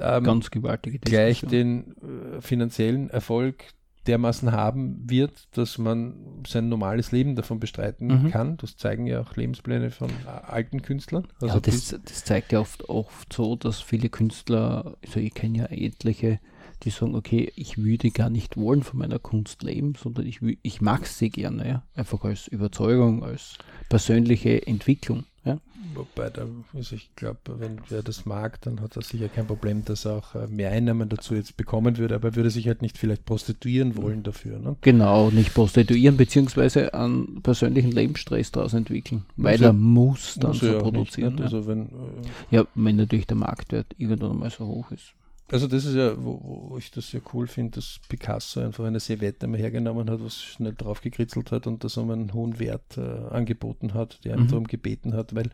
ähm, ganz gewaltige
Diskussion. gleich den äh, finanziellen Erfolg dermaßen haben wird, dass man sein normales Leben davon bestreiten mhm. kann. Das zeigen ja auch Lebenspläne von alten Künstlern.
Also ja, das, das, zeigt ja oft, oft so, dass viele Künstler, also ich kenne ja etliche, die sagen, okay, ich würde gar nicht wollen von meiner Kunst leben, sondern ich, ich mag sie gerne, ja? einfach als Überzeugung, als persönliche Entwicklung. Ja?
Wobei, da, also ich glaube, wenn wer das mag, dann hat er sicher kein Problem, dass er auch äh, mehr Einnahmen dazu jetzt bekommen würde, aber er würde sich halt nicht vielleicht prostituieren wollen dafür. Ne?
Genau, nicht prostituieren, beziehungsweise einen persönlichen Lebensstress daraus entwickeln, weil also, er muss dann muss so produzieren. Nicht, ne? also wenn, äh, ja, wenn natürlich der Marktwert irgendwann mal so hoch ist.
Also das ist ja, wo, wo ich das sehr cool finde, dass Picasso einfach eine Serviette mal hergenommen hat, was schnell drauf gekritzelt hat und das um einen hohen Wert äh, angeboten hat, der mhm. darum gebeten hat, weil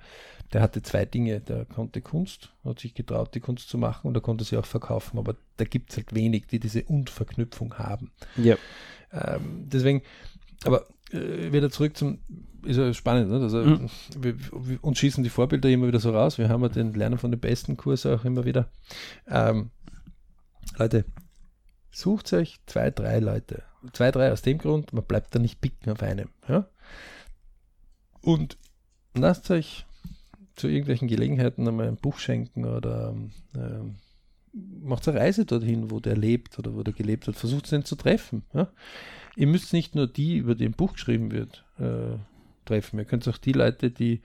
der hatte zwei Dinge. Der konnte Kunst, hat sich getraut, die Kunst zu machen und er konnte sie auch verkaufen, aber da gibt es halt wenig, die diese Und-Verknüpfung haben.
Ja.
Ähm, deswegen, aber äh, wieder zurück zum, ist ja spannend, ne? also, mhm. wir, wir, uns schießen die Vorbilder immer wieder so raus. Wir haben ja den Lernen von den besten Kurs auch immer wieder. Ähm, Leute, sucht euch zwei, drei Leute. Zwei, drei aus dem Grund, man bleibt da nicht picken auf einem. Ja? Und lasst euch zu irgendwelchen Gelegenheiten einmal ein Buch schenken oder ähm, macht eine Reise dorthin, wo der lebt oder wo der gelebt hat. Versucht ihn zu treffen. Ja? Ihr müsst nicht nur die, über die ein Buch geschrieben wird, äh, treffen. Ihr könnt auch die Leute, die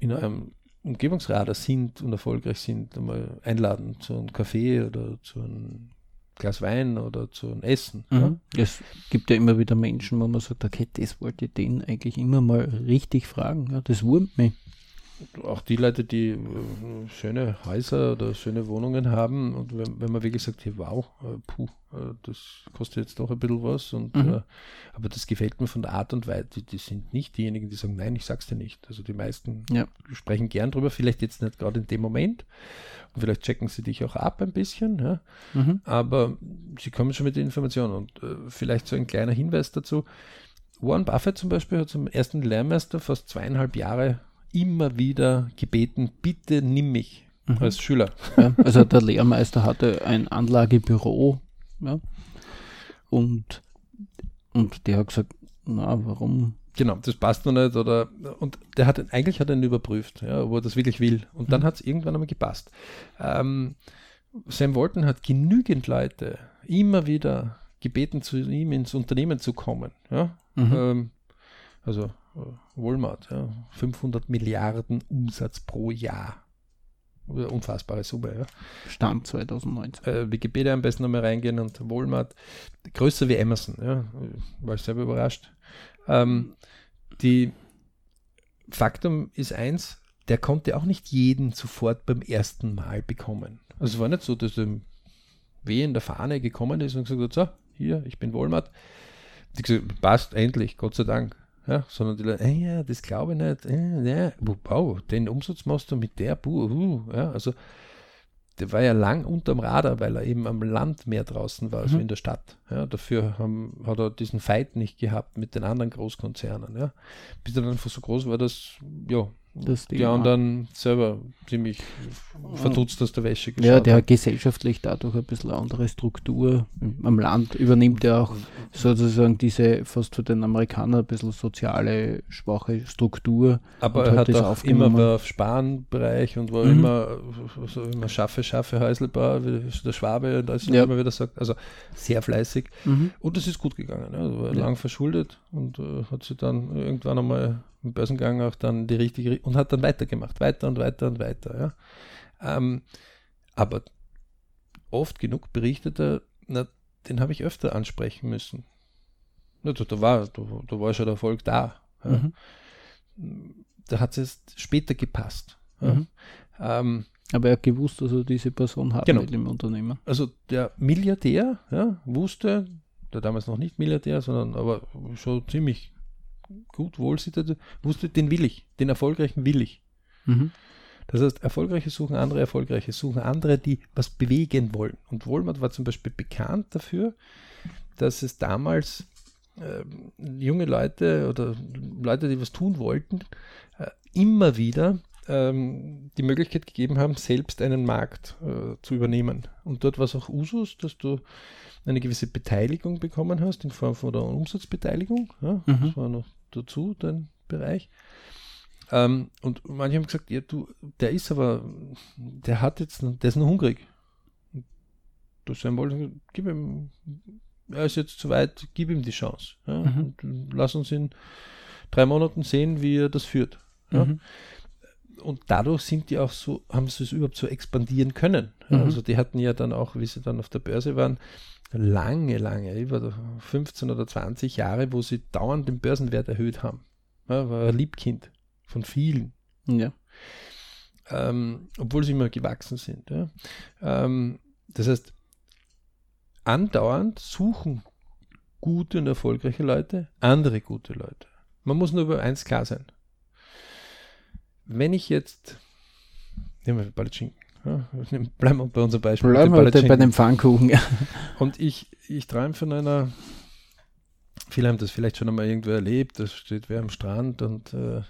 in eurem Umgebungsradar sind und erfolgreich sind, einmal einladen zu einem Kaffee oder zu einem Glas Wein oder zu einem Essen.
Mhm. Ja? Es gibt ja immer wieder Menschen, wo man sagt, okay, das wollte ich den eigentlich immer mal richtig fragen. Ja, das wurmt mich
auch die Leute, die äh, schöne Häuser oder schöne Wohnungen haben und wenn, wenn man wirklich sagt, hey, wow, äh, puh, äh, das kostet jetzt doch ein bisschen was und mhm. äh, aber das gefällt mir von der Art und Weise, die, die, sind nicht diejenigen, die sagen, nein, ich sag's dir nicht. Also die meisten ja. sprechen gern drüber, vielleicht jetzt nicht gerade in dem Moment und vielleicht checken sie dich auch ab ein bisschen, ja? Mhm. aber sie kommen schon mit den Informationen und äh, vielleicht so ein kleiner Hinweis dazu. Warren Buffett zum Beispiel hat zum ersten Lehrmeister fast zweieinhalb Jahre immer wieder gebeten, bitte nimm mich mhm. als Schüler.
Ja, also der Lehrmeister hatte ein Anlagebüro ja, und, und der hat gesagt, na, warum?
Genau, das passt noch nicht. Oder, und der hat eigentlich hat er ihn überprüft, ja, ob er das wirklich will. Und dann mhm. hat es irgendwann einmal gepasst. Ähm, Sam Walton hat genügend Leute immer wieder gebeten, zu ihm ins Unternehmen zu kommen. Ja? Mhm. Ähm, also Walmart, ja, 500 Milliarden Umsatz pro Jahr. Unfassbare Summe, ja.
Stand 2019.
Äh, Wikipedia am besten nochmal reingehen und Walmart, größer wie Amazon, ja. War ich selber überrascht. Ähm, die Faktum ist eins, der konnte auch nicht jeden sofort beim ersten Mal bekommen. Also es war nicht so, dass er weh in der Fahne gekommen ist und gesagt hat, so, hier, ich bin Walmart. Die gesagt, passt endlich, Gott sei Dank. Ja, sondern die Leute, äh, ja, das glaube ich nicht. Äh, ja, wow, den Umsatz machst du mit der, buh, uh, ja, also der war ja lang unterm Radar, weil er eben am Land mehr draußen war, also mhm. in der Stadt. Ja, dafür haben, hat er diesen Fight nicht gehabt mit den anderen Großkonzernen. Ja. Bis er dann einfach so groß war, dass ja, das die anderen selber ziemlich verdutzt aus der Wäsche
geschaut Ja, der hat gesellschaftlich dadurch ein bisschen andere Struktur. Am Land übernimmt er auch sozusagen diese fast für den Amerikaner ein bisschen soziale, schwache Struktur.
Aber er hat auch immer war auf Sparenbereich und war mhm. immer so immer schaffe, schaffe Häuselbau, wie der Schwabe und alles ja. immer wieder sagt. Also sehr fleißig. Mhm. Und es ist gut gegangen. Also war ja. lang verschuldet und uh, hat sich dann irgendwann einmal im Börsengang auch dann die richtige und hat dann weitergemacht, weiter und weiter und weiter. Ja. Ähm, aber oft genug berichtet er, na, den habe ich öfter ansprechen müssen. Na, da, da, war, da, da war schon der Erfolg da. Ja. Mhm. Da hat es später gepasst. Ja. Mhm.
Ähm, aber er hat gewusst, dass er diese Person hat
genau. im Unternehmen. Also der Milliardär ja, wusste, der damals noch nicht Milliardär, sondern aber schon ziemlich gut wohlsittet, wusste, den will ich, den erfolgreichen will ich. Mhm. Das heißt, Erfolgreiche suchen andere, Erfolgreiche suchen andere, die was bewegen wollen. Und Walmart war zum Beispiel bekannt dafür, dass es damals äh, junge Leute oder Leute, die was tun wollten, äh, immer wieder ähm, die Möglichkeit gegeben haben, selbst einen Markt äh, zu übernehmen. Und dort war es auch Usus, dass du eine gewisse Beteiligung bekommen hast in Form von der Umsatzbeteiligung. Ja, mhm. Das war noch dazu dein Bereich. Ähm, und manche haben gesagt, ja, du, der ist aber, der hat jetzt, der ist noch hungrig. Das sein wollen, gib ihm, er ist jetzt zu weit, gib ihm die Chance. Ja, mhm. lass uns in drei Monaten sehen, wie er das führt. Ja. Mhm und dadurch sind die auch so, haben sie es überhaupt so expandieren können. Mhm. Also die hatten ja dann auch, wie sie dann auf der Börse waren, lange, lange, über 15 oder 20 Jahre, wo sie dauernd den Börsenwert erhöht haben. Ja, war ein Liebkind von vielen.
Ja.
Ähm, obwohl sie immer gewachsen sind. Ja. Ähm, das heißt, andauernd suchen gute und erfolgreiche Leute andere gute Leute. Man muss nur über eins klar sein wenn ich jetzt, nehmen wir Palatschinken, ja, bleiben wir bei unserem Beispiel.
Bleiben wir bei dem Pfannkuchen. Ja.
Und ich, ich träume von einer, viele haben das vielleicht schon einmal irgendwo erlebt, da steht wer am Strand und äh,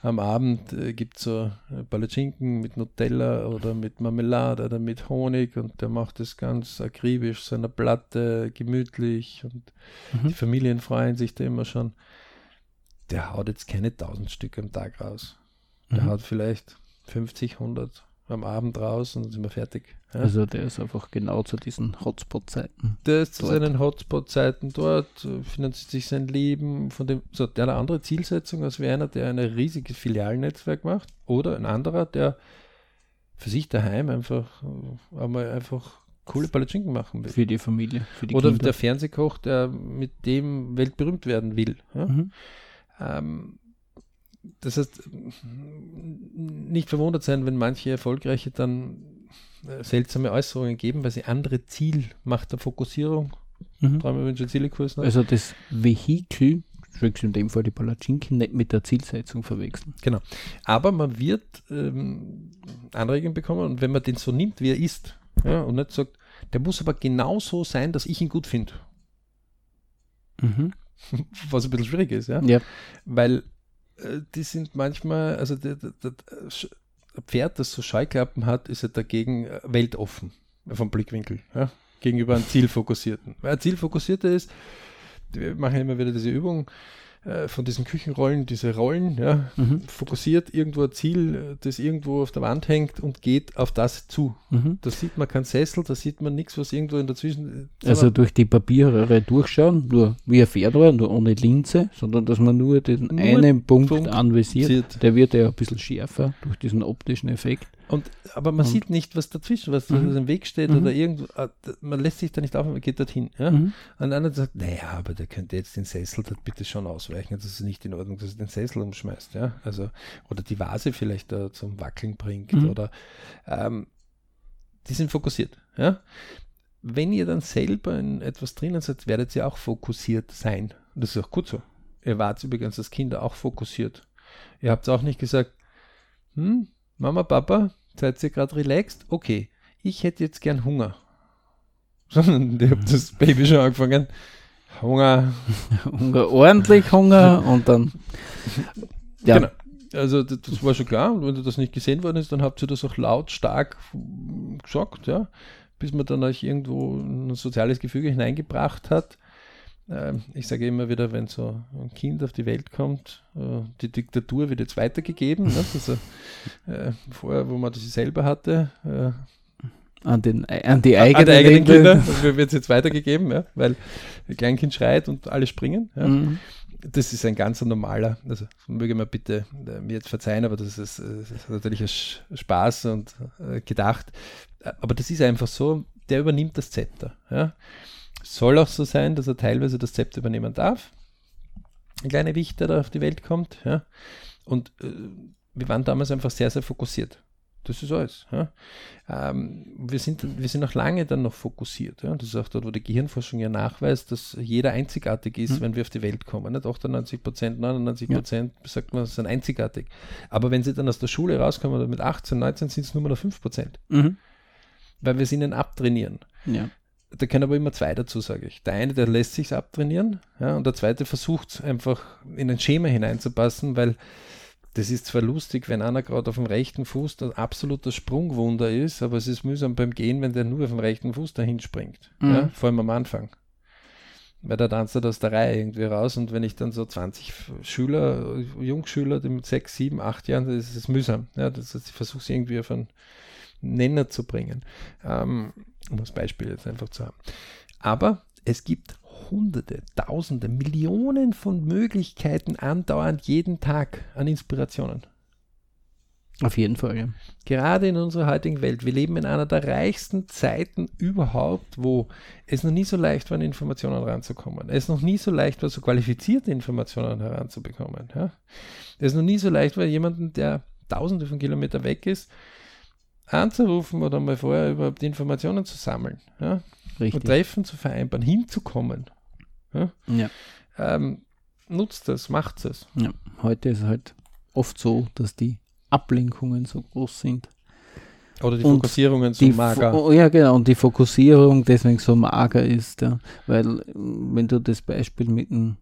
am Abend äh, gibt es so äh, Palatschinken mit Nutella oder mit Marmelade oder mit Honig und der macht das ganz akribisch, seiner Platte, gemütlich und mhm. die Familien freuen sich da immer schon. Der haut jetzt keine tausend Stück am Tag raus. Der mhm. hat vielleicht 50, 100 am Abend raus und dann sind wir fertig.
Ja. Also der ist einfach genau zu diesen Hotspot-Zeiten.
Der ist zu seinen Hotspot-Zeiten dort, finanziert sich sein Leben von dem, so der eine andere Zielsetzung als wie einer, der ein riesiges Filialnetzwerk macht oder ein anderer, der für sich daheim einfach einmal einfach coole Palatschinken machen will.
Für die Familie, für die
Oder Kinder. der Fernsehkoch, der mit dem weltberühmt werden will. Ja? Mhm. Ähm, das heißt, nicht verwundert sein, wenn manche Erfolgreiche dann äh, seltsame Äußerungen geben, weil sie andere Zielmacht Fokussierung, mhm.
Zielekurs Also das Vehikel, in dem Fall die Palatschinken, nicht mit der Zielsetzung verwechseln.
Genau. Aber man wird ähm, Anregungen bekommen und wenn man den so nimmt, wie er ist, ja, und nicht sagt, der muss aber genauso sein, dass ich ihn gut finde. Mhm. Was ein bisschen schwierig ist, ja.
ja.
Weil die sind manchmal, also der Pferd, das so Scheuklappen hat, ist ja dagegen äh, weltoffen vom Blickwinkel, ja? gegenüber einem Zielfokussierten. Weil ein Zielfokussierter ist, wir machen immer wieder diese Übung, äh, von diesen Küchenrollen, diese Rollen, ja, mhm. fokussiert irgendwo ein Ziel, das irgendwo auf der Wand hängt und geht auf das zu. Mhm. Da sieht man keinen Sessel, da sieht man nichts, was irgendwo in dazwischen.
Also durch die Papierröhre durchschauen, nur wie ein Fernrohr, nur ohne Linse, sondern dass man nur den nur einen Punkt, Punkt anvisiert. Der wird ja ein bisschen schärfer durch diesen optischen Effekt.
Und, aber man und, sieht nicht, was dazwischen, was mhm. im Weg steht mhm. oder irgendwo, ah, man lässt sich da nicht auf, man geht dorthin. Ja? Mhm. Und andere sagt, naja, aber der könnte jetzt den Sessel das bitte schon ausweichen, das ist nicht in Ordnung, dass er den Sessel umschmeißt. Ja? Also, oder die Vase vielleicht da zum Wackeln bringt mhm. oder ähm, die sind fokussiert. Ja? Wenn ihr dann selber in etwas drinnen seid, werdet ihr auch fokussiert sein. Und das ist auch gut so. Ihr wart übrigens als Kinder auch fokussiert. Ihr habt auch nicht gesagt, hm, Mama, Papa, seid ihr gerade relaxed? Okay, ich hätte jetzt gern Hunger. Sondern ich habe das Baby schon angefangen. Hunger.
Hunger, ordentlich Hunger und dann.
Ja. Genau. Also das, das, war schon klar. Und wenn das nicht gesehen worden ist, dann habt ihr das auch laut, stark gesagt, ja. Bis man dann euch irgendwo ein soziales Gefüge hineingebracht hat. Ähm, ich sage immer wieder, wenn so ein Kind auf die Welt kommt, äh, die Diktatur wird jetzt weitergegeben. Ne? Also, äh, vorher, wo man das selber hatte, äh,
an, den, an die eigenen, an
die eigenen Kinder wird es jetzt weitergegeben, ja, weil ein Kleinkind schreit und alle springen. Ja. Mhm. Das ist ein ganz normaler, also möge man bitte mir jetzt verzeihen, aber das ist, das ist natürlich ein Spaß und äh, gedacht. Aber das ist einfach so, der übernimmt das Zepter. Ja. Soll auch so sein, dass er teilweise das Zepter übernehmen darf. ein kleiner Wichter da auf die Welt kommt. Ja? Und äh, wir waren damals einfach sehr, sehr fokussiert. Das ist alles. Ja. Ähm, wir, sind, wir sind noch lange dann noch fokussiert. Ja. Das ist auch dort, wo die Gehirnforschung ja nachweist, dass jeder einzigartig ist, mhm. wenn wir auf die Welt kommen. Nicht 98 Prozent, 99 Prozent, ja. sagt man, sind einzigartig. Aber wenn sie dann aus der Schule rauskommen oder mit 18, 19, sind es nur noch 5 Prozent. Mhm. Weil wir sie ihnen abtrainieren.
Ja.
Da können aber immer zwei dazu, sage ich. Der eine, der lässt sich abtrainieren, ja, und der zweite versucht einfach in ein Schema hineinzupassen, weil das ist zwar lustig, wenn einer gerade auf dem rechten Fuß ein absoluter Sprungwunder ist, aber es ist mühsam beim Gehen, wenn der nur auf dem rechten Fuß dahin springt. Mhm. Ja, vor allem am Anfang. Weil da tanzt er aus der Reihe irgendwie raus und wenn ich dann so 20 Schüler, Jungschüler, die mit 6, 7, 8 Jahren, das ist mühsam. Ja, das heißt, ich versuche es irgendwie auf einen Nenner zu bringen. Ähm, um das Beispiel jetzt einfach zu haben. Aber es gibt Hunderte, Tausende, Millionen von Möglichkeiten andauernd jeden Tag an Inspirationen.
Auf jeden Fall, ja.
Gerade in unserer heutigen Welt. Wir leben in einer der reichsten Zeiten überhaupt, wo es noch nie so leicht war, an Informationen ranzukommen. Es noch nie so leicht war, so qualifizierte Informationen heranzubekommen. Ja? Es noch nie so leicht war, jemanden, der tausende von Kilometern weg ist, anzurufen oder mal vorher überhaupt Informationen zu sammeln. Ja? Richtig. Und Treffen zu vereinbaren, hinzukommen. Ja?
ja.
Ähm, nutzt es, macht es.
Ja. Heute ist es halt oft so, dass die Ablenkungen so groß sind.
Oder die Fokussierungen so mager.
Oh, ja, genau. Und die Fokussierung deswegen so mager ist. Ja. Weil, wenn du das Beispiel mit einem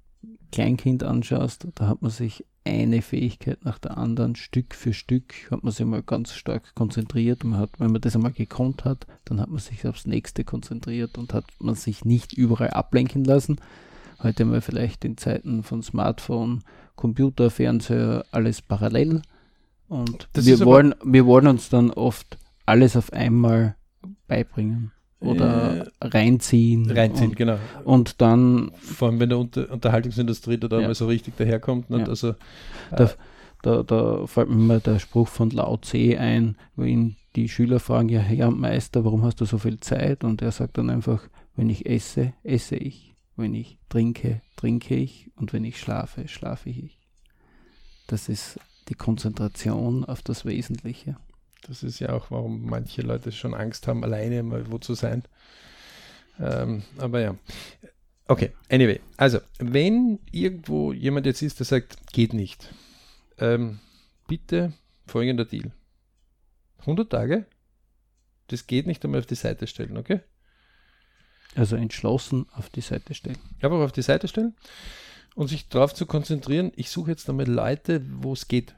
Kleinkind anschaust, da hat man sich eine Fähigkeit nach der anderen, Stück für Stück, hat man sich mal ganz stark konzentriert. Man hat, wenn man das einmal gekonnt hat, dann hat man sich aufs nächste konzentriert und hat man sich nicht überall ablenken lassen. Heute mal vielleicht in Zeiten von Smartphone, Computer, Fernseher, alles parallel. Und wir wollen, wir wollen uns dann oft alles auf einmal beibringen oder äh, reinziehen.
Reinziehen, und, genau.
Und dann.
Vor allem, wenn der Unter Unterhaltungsindustrie da ja. mal so richtig daherkommt. Nicht? Ja. Also,
da, äh, da, da fällt mir immer der Spruch von Lao Tse ein, wo ihn die Schüler fragen: Ja, Herr Meister, warum hast du so viel Zeit? Und er sagt dann einfach: Wenn ich esse, esse ich. Wenn ich trinke, trinke ich. Und wenn ich schlafe, schlafe ich. Das ist die Konzentration auf das Wesentliche.
Das ist ja auch, warum manche Leute schon Angst haben, alleine mal wo zu sein. Ähm, aber ja. Okay, anyway. Also, wenn irgendwo jemand jetzt ist, der sagt, geht nicht, ähm, bitte folgender Deal. 100 Tage, das geht nicht einmal auf die Seite stellen, okay?
Also entschlossen auf die Seite stellen.
Einfach auf die Seite stellen und sich darauf zu konzentrieren, ich suche jetzt einmal Leute, wo es geht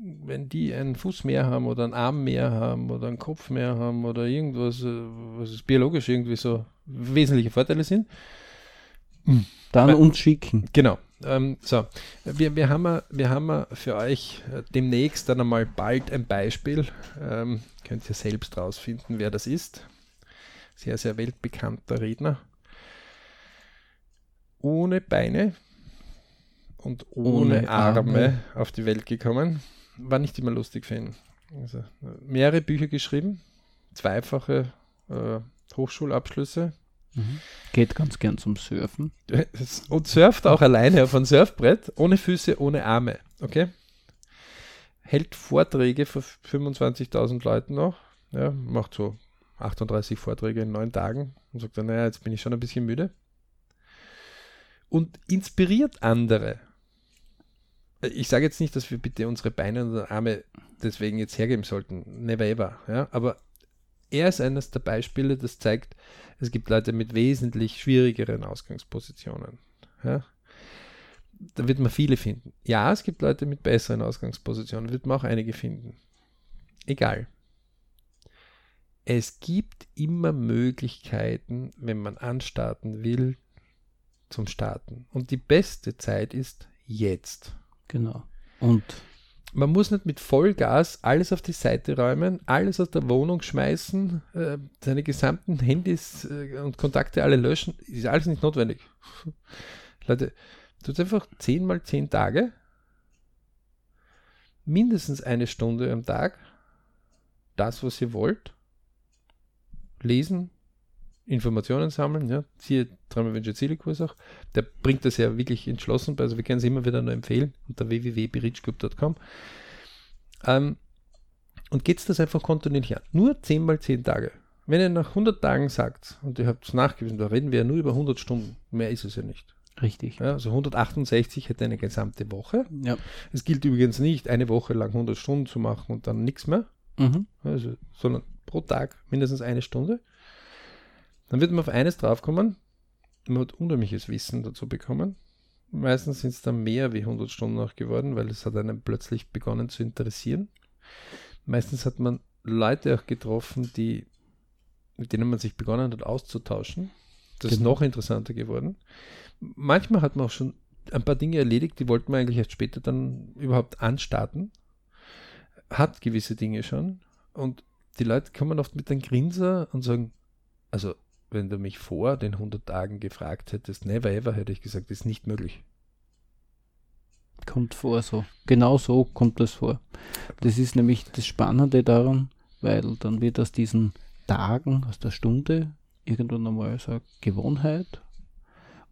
wenn die einen Fuß mehr haben oder einen Arm mehr haben oder einen Kopf mehr haben oder irgendwas, äh, was es biologisch irgendwie so wesentliche Vorteile sind,
dann Weil, uns schicken.
Genau. Ähm, so, wir, wir, haben, wir haben für euch äh, demnächst dann einmal bald ein Beispiel. Ähm, könnt ihr selbst rausfinden, wer das ist. Sehr, sehr weltbekannter Redner. Ohne Beine und ohne, ohne Arme, Arme auf die Welt gekommen war nicht immer lustig für ihn. Also, mehrere Bücher geschrieben, zweifache äh, Hochschulabschlüsse.
Mhm. Geht ganz gern zum Surfen.
Und surft auch alleine auf einem Surfbrett, ohne Füße, ohne Arme. Okay? Hält Vorträge für 25.000 Leuten noch. Ja, macht so 38 Vorträge in neun Tagen und sagt dann, naja, jetzt bin ich schon ein bisschen müde. Und inspiriert andere ich sage jetzt nicht, dass wir bitte unsere Beine und Arme deswegen jetzt hergeben sollten. Never ever. Ja? Aber er ist eines der Beispiele, das zeigt, es gibt Leute mit wesentlich schwierigeren Ausgangspositionen. Ja? Da wird man viele finden. Ja, es gibt Leute mit besseren Ausgangspositionen, wird man auch einige finden. Egal. Es gibt immer Möglichkeiten, wenn man anstarten will, zum Starten. Und die beste Zeit ist jetzt.
Genau. Und
man muss nicht mit Vollgas alles auf die Seite räumen, alles aus der Wohnung schmeißen, äh, seine gesamten Handys äh, und Kontakte alle löschen. Ist alles nicht notwendig. Leute, tut einfach 10 mal 10 Tage, mindestens eine Stunde am Tag, das, was ihr wollt, lesen, Informationen sammeln, ja, siehe dreimal Wünsche Ziele Kurs auch, der bringt das ja wirklich entschlossen bei, also wir können es immer wieder nur empfehlen, unter www.berichclub.com ähm, und geht das einfach kontinuierlich an. Nur 10 mal 10 Tage. Wenn ihr nach 100 Tagen sagt, und ihr habt es nachgewiesen, da reden wir ja nur über 100 Stunden, mehr ist es ja nicht.
Richtig.
Ja, also 168 hätte eine gesamte Woche.
Ja.
Es gilt übrigens nicht, eine Woche lang 100 Stunden zu machen und dann nichts mehr,
Mhm.
also, sondern pro Tag mindestens eine Stunde. Dann wird man auf eines draufkommen. Man hat unheimliches Wissen dazu bekommen. Meistens sind es dann mehr wie 100 Stunden auch geworden, weil es hat einen plötzlich begonnen zu interessieren. Meistens hat man Leute auch getroffen, die, mit denen man sich begonnen hat auszutauschen. Das ist
Genau.
noch interessanter geworden. Manchmal hat man auch schon ein paar Dinge erledigt, die wollten wir eigentlich erst später dann überhaupt anstarten. Hat gewisse Dinge schon. Und die Leute kommen oft mit einem Grinser und sagen, also wenn du mich vor den 100 Tagen gefragt hättest, never ever, hätte ich gesagt, ist nicht möglich.
Kommt vor so. Genau so kommt das vor. Das ist nämlich das Spannende daran, weil dann wird aus diesen Tagen, aus der Stunde, irgendwann einmal so eine Gewohnheit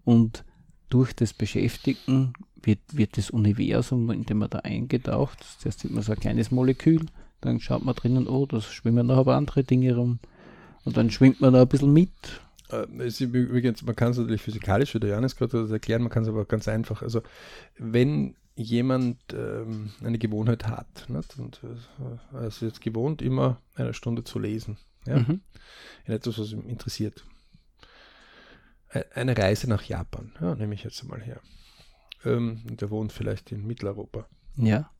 und durch das Beschäftigen wird, wird das Universum, in dem man da eingetaucht, zuerst sieht man so ein kleines Molekül, dann schaut man drinnen, oh, da schwimmen noch aber andere Dinge rum und dann schwimmt man da ein bisschen mit.
Äh, ist übrigens, man kann es natürlich physikalisch, wie der Janis gerade erklären, man kann es aber ganz einfach. Also, wenn jemand ähm, eine Gewohnheit hat, nicht? und äh, er ist jetzt gewohnt, immer eine Stunde zu lesen, ja?
Mhm.
in etwas, was ihn interessiert. Eine Reise nach Japan, ja, nehme ich jetzt mal her. Ähm, der wohnt vielleicht in Mitteleuropa.
Ja,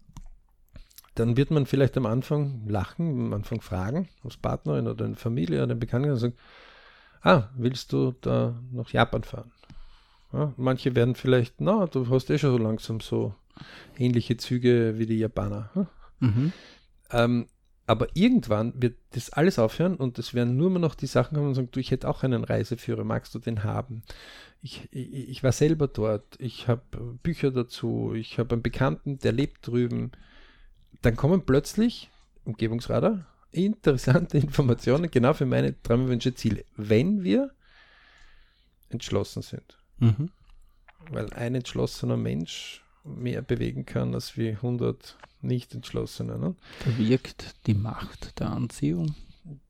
Dann wird man vielleicht am Anfang lachen, am Anfang fragen, als Partnerin oder eine Familie oder einen Bekannten und sagen, ah, willst du da nach Japan fahren? Ja, manche werden vielleicht, na, du hast eh schon so langsam so ähnliche Züge wie die Japaner. Ja?
mhm.
Ähm, aber irgendwann wird das alles aufhören und es werden nur mehr noch die Sachen kommen und sagen, du, ich hätte auch einen Reiseführer, magst du den haben? Ich, ich, ich war selber dort, ich habe Bücher dazu, ich habe einen Bekannten, der lebt drüben. Dann kommen plötzlich, Umgebungsradar, interessante Informationen genau für meine Traumwünsche Ziele, wenn wir entschlossen sind.
Mhm.
Weil ein entschlossener Mensch mehr bewegen kann als wie 100 nicht entschlossene. Ne?
Da wirkt die Macht der Anziehung.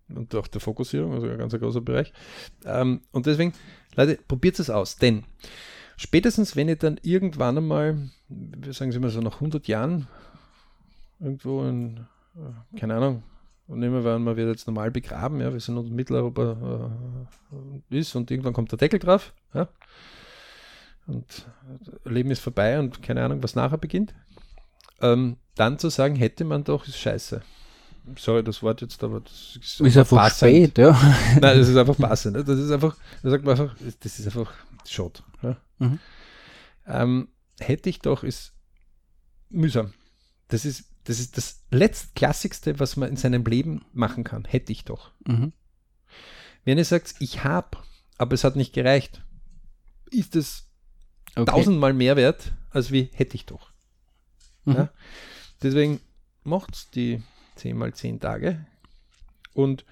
und auch der Fokussierung, also ein ganz großer Bereich. Ähm, und deswegen, Leute, probiert es aus, denn spätestens, wenn ihr dann irgendwann einmal, wir sagen Sie mal so nach 100 Jahren, irgendwo in, äh, keine Ahnung, und nehmen wir an, man wird jetzt normal begraben, ja, wir sind in Mitteleuropa äh, ist und irgendwann kommt der Deckel drauf, ja, und Leben ist vorbei und keine Ahnung, was nachher beginnt. Ähm, dann zu sagen, hätte man doch, ist scheiße. Sorry, das Wort jetzt, aber das ist,
Ist einfach
passend.
spät, ja.
Nein, das ist einfach passend. Das ist einfach, da sagt man einfach, das ist einfach Schott. Ja?
Mhm.
Ähm, hätte ich doch, ist mühsam. Das ist, das ist das letztklassigste, was man in seinem Leben machen kann. Hätte ich doch.
Mhm.
Wenn ihr sagt, ich habe, aber es hat nicht gereicht, ist es
Okay.
tausendmal mehr wert, als wie hätte ich doch.
Mhm.
Ja? Deswegen macht die 10 mal 10 Tage. Und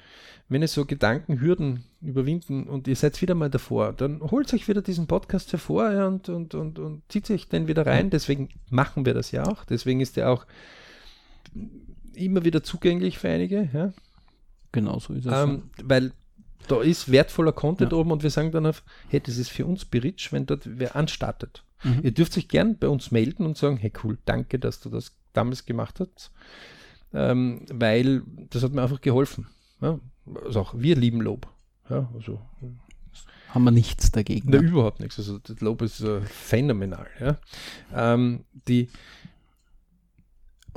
wenn ihr so Gedankenhürden überwinden und ihr seid wieder mal davor, dann holt euch wieder diesen Podcast hervor und, und, und, und zieht sich den wieder rein. Deswegen machen wir das ja auch. Deswegen ist der auch immer wieder zugänglich für einige. Ja?
Genau so ist es.
Ähm, weil da ist wertvoller Content
Ja.
oben und wir sagen dann auf, hey, das ist für uns Beritsch, wenn dort wer anstartet.
Mhm.
Ihr dürft euch gern bei uns melden und sagen, hey cool, danke, dass du das damals gemacht hast, ähm, weil das hat mir einfach geholfen. Ja? Also auch wir lieben Lob. Ja, also
Haben wir nichts dagegen.
na,
ja.
überhaupt nichts. Also das Lob ist äh, phänomenal. Ja? Ähm, die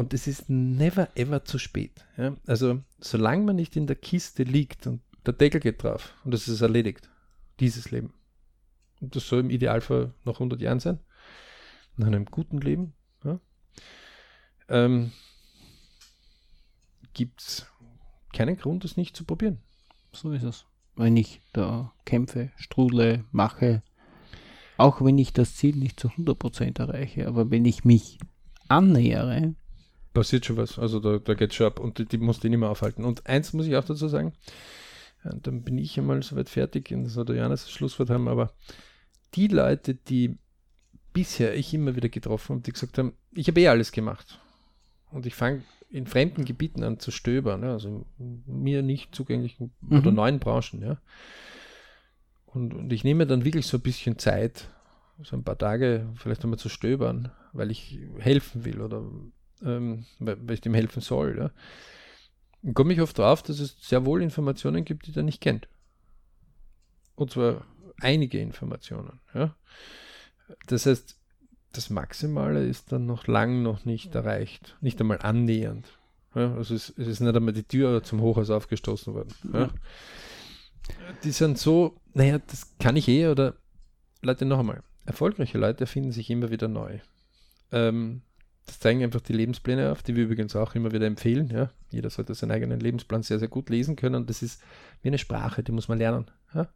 und es ist never ever zu spät. Ja? Also solange man nicht in der Kiste liegt und der Deckel geht drauf und es ist erledigt, dieses Leben. Und das soll im Idealfall noch 100 Jahren sein, nach einem guten Leben. Ja? Ähm, Gibt es keinen Grund, das nicht zu probieren.
So ist es. Wenn ich da kämpfe, strudle, mache, auch wenn ich das Ziel nicht zu 100% erreiche, aber wenn ich mich annähere,
passiert schon was. Also da, da geht schon ab und die, die musst du nicht mehr aufhalten. Und eins muss ich auch dazu sagen, Und dann bin ich einmal soweit fertig, und soll der Johannes das Schlusswort haben, aber die Leute, die bisher ich immer wieder getroffen habe, die gesagt haben, ich habe eh alles gemacht. Und ich fange in fremden Gebieten an zu stöbern, ja, also mir nicht zugänglichen mhm. oder neuen Branchen, ja. Und, und ich nehme dann wirklich so ein bisschen Zeit, so ein paar Tage vielleicht einmal zu stöbern, weil ich helfen will oder ähm, weil, weil, ich dem helfen soll. Ja. Und komme ich oft drauf, dass es sehr wohl Informationen gibt, die er nicht kennt. Und zwar einige Informationen. Ja. Das heißt, das Maximale ist dann noch lang noch nicht erreicht, nicht einmal annähernd. Ja, also es, es, ist nicht einmal die Tür zum Hochhaus aufgestoßen worden. Ja. Die sind so, naja, das kann ich eh oder Leute noch einmal. Erfolgreiche Leute erfinden sich immer wieder neu. Ähm, das zeigen einfach die Lebenspläne auf, die wir übrigens auch immer wieder empfehlen. Ja? Jeder sollte seinen eigenen Lebensplan sehr, sehr gut lesen können. Und das ist wie eine Sprache, die muss man lernen. Ja?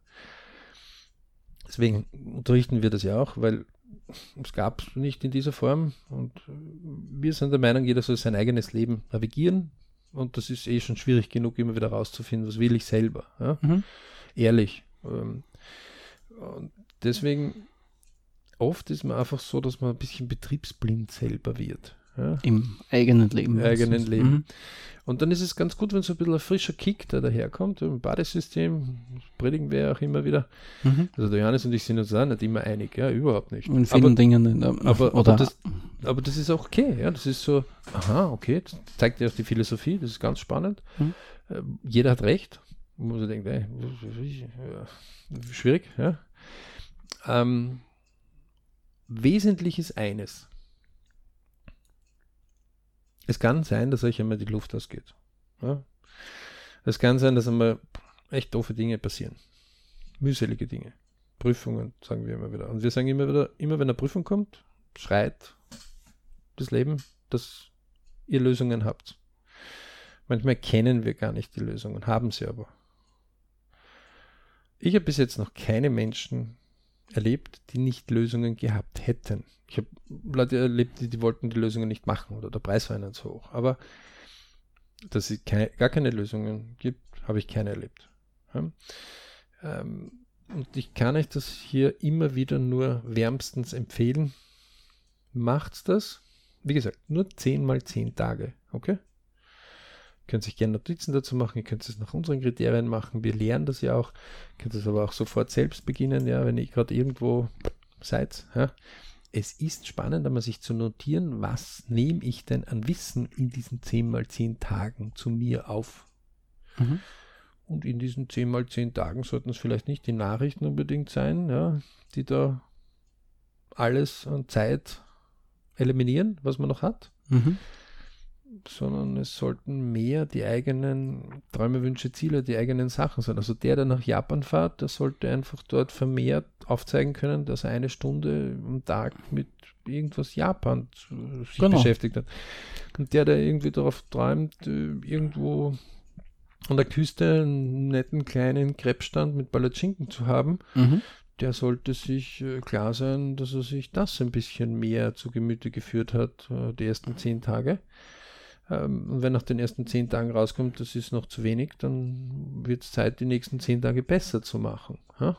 Deswegen unterrichten wir das ja auch, weil es gab es nicht in dieser Form. Und wir sind der Meinung, jeder soll sein eigenes Leben navigieren. Und das ist eh schon schwierig genug, immer wieder rauszufinden, was will ich selber. Ja? Mhm. Ehrlich. Ähm, und deswegen oft ist man einfach so, dass man ein bisschen betriebsblind selber wird.
Ja? Im eigenen Leben.
Im eigenen Leben. Mhm. Und dann ist es ganz gut, wenn so ein bisschen ein frischer Kick da daherkommt, im Badesystem, predigen wir auch immer wieder. Mhm. Also der Johannes und ich sind uns auch nicht immer einig, ja, überhaupt nicht.
In vielen aber, Dingen.
Aber, aber, das, aber das ist auch okay, ja, das ist so, aha, okay, das zeigt ja auch die Philosophie, das ist ganz spannend. Mhm. Äh, jeder hat recht, wo man so denkt, ey, schwierig, ja. Ähm, wesentlich ist eines. Es kann sein, dass euch einmal die Luft ausgeht. Ja? Es kann sein, dass einmal echt doofe Dinge passieren. Mühselige Dinge. Prüfungen, sagen wir immer wieder. Und wir sagen immer wieder, immer wenn eine Prüfung kommt, schreit das Leben, dass ihr Lösungen habt. Manchmal kennen wir gar nicht die Lösungen, haben sie aber. Ich habe bis jetzt noch keine Menschen erlebt, die nicht Lösungen gehabt hätten. Ich habe Leute erlebt, die, die wollten die Lösungen nicht machen oder der Preis war ihnen zu hoch. Aber dass es keine, gar keine Lösungen gibt, habe ich keine erlebt. Ja? Ähm, und ich kann euch das hier immer wieder nur wärmstens empfehlen. Macht das. Wie gesagt, nur 10 mal 10 Tage. Okay? Könnt sich gerne Notizen dazu machen, ihr könnt es nach unseren Kriterien machen. Wir lernen das ja auch. Ihr könnt es aber auch sofort selbst beginnen, ja, wenn ihr gerade irgendwo seid. Ja. Es ist spannend, einmal sich zu notieren, was nehme ich denn an Wissen in diesen 10 mal 10 Tagen zu mir auf. Mhm. Und in diesen 10 mal 10 Tagen sollten es vielleicht nicht die Nachrichten unbedingt sein, ja, die da alles an Zeit eliminieren, was man noch hat. Mhm sondern es sollten mehr die eigenen Träume, Wünsche, Ziele, die eigenen Sachen sein. Also der, der nach Japan fährt, der sollte einfach dort vermehrt aufzeigen können, dass er eine Stunde am Tag mit irgendwas Japan sich genau. beschäftigt hat. Und der, der irgendwie darauf träumt, äh, irgendwo an der Küste einen netten kleinen Krebsstand mit Palatschinken zu haben, mhm. der sollte sich äh, klar sein, dass er sich das ein bisschen mehr zu Gemüte geführt hat, äh, die ersten zehn Tage. Ähm, und wenn nach den ersten zehn Tagen rauskommt, das ist noch zu wenig, dann wird es Zeit, die nächsten zehn Tage besser zu machen. Ja?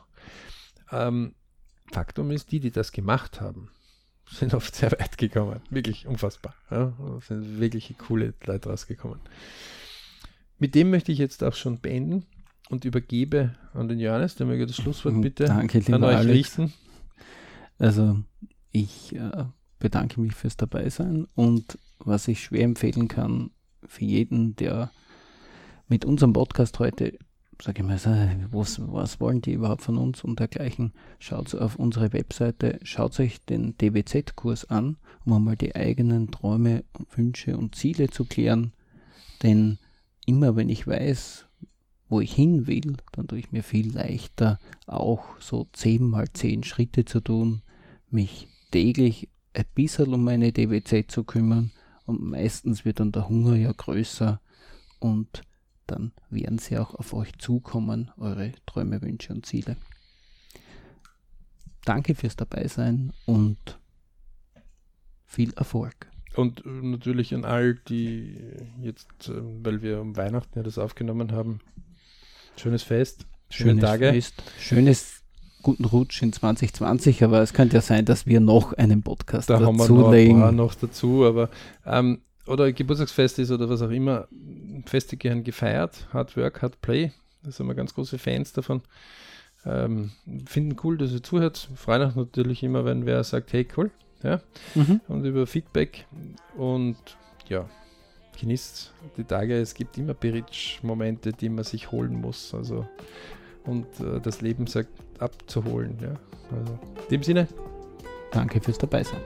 Ähm, Faktum ist, die, die das gemacht haben, sind oft sehr weit gekommen. Wirklich unfassbar. Ja? Sind wirklich coole Leute rausgekommen. Mit dem möchte ich jetzt auch schon beenden und übergebe an den Johannes, der möge das Schlusswort mhm. bitte
Danke,
an euch
Alex.
richten.
Also ich äh, bedanke mich fürs Dabeisein und was ich schwer empfehlen kann für jeden, der mit unserem Podcast heute, sage ich mal, was, was wollen die überhaupt von uns und dergleichen, schaut auf unsere Webseite, schaut euch den DWZ-Kurs an, um einmal die eigenen Träume, Wünsche und Ziele zu klären. Denn immer wenn ich weiß, wo ich hin will, dann tue ich mir viel leichter, auch so 10 mal 10 Schritte zu tun, mich täglich ein bisschen um meine DWZ zu kümmern und meistens wird dann der Hunger ja größer und dann werden sie auch auf euch zukommen, eure Träume, Wünsche und Ziele. Danke fürs Dabeisein und viel Erfolg.
Und äh, natürlich an all die jetzt, äh, weil wir um Weihnachten ja das aufgenommen haben, Schönes Fest. Schöne
Schönes
Tage.
Fest. Schönes guten Rutsch in 2020, aber es könnte ja sein, dass wir noch einen Podcast
Da haben wir noch ein
dazulegen.
paar noch dazu, aber ähm, oder Geburtstagsfest ist oder was auch immer, Feste gern gefeiert, Hard Work, Hard Play, da sind wir ganz große Fans davon. Ähm, finden cool, dass ihr zuhört. Freuen uns natürlich immer, wenn wer sagt, hey cool, ja,
Mhm.
und über Feedback und ja, genießt die Tage. Es gibt immer Beritsch-Momente, die man sich holen muss, also und äh, das Leben sagt abzuholen, ja. Also in dem Sinne,
Danke fürs Dabeisein.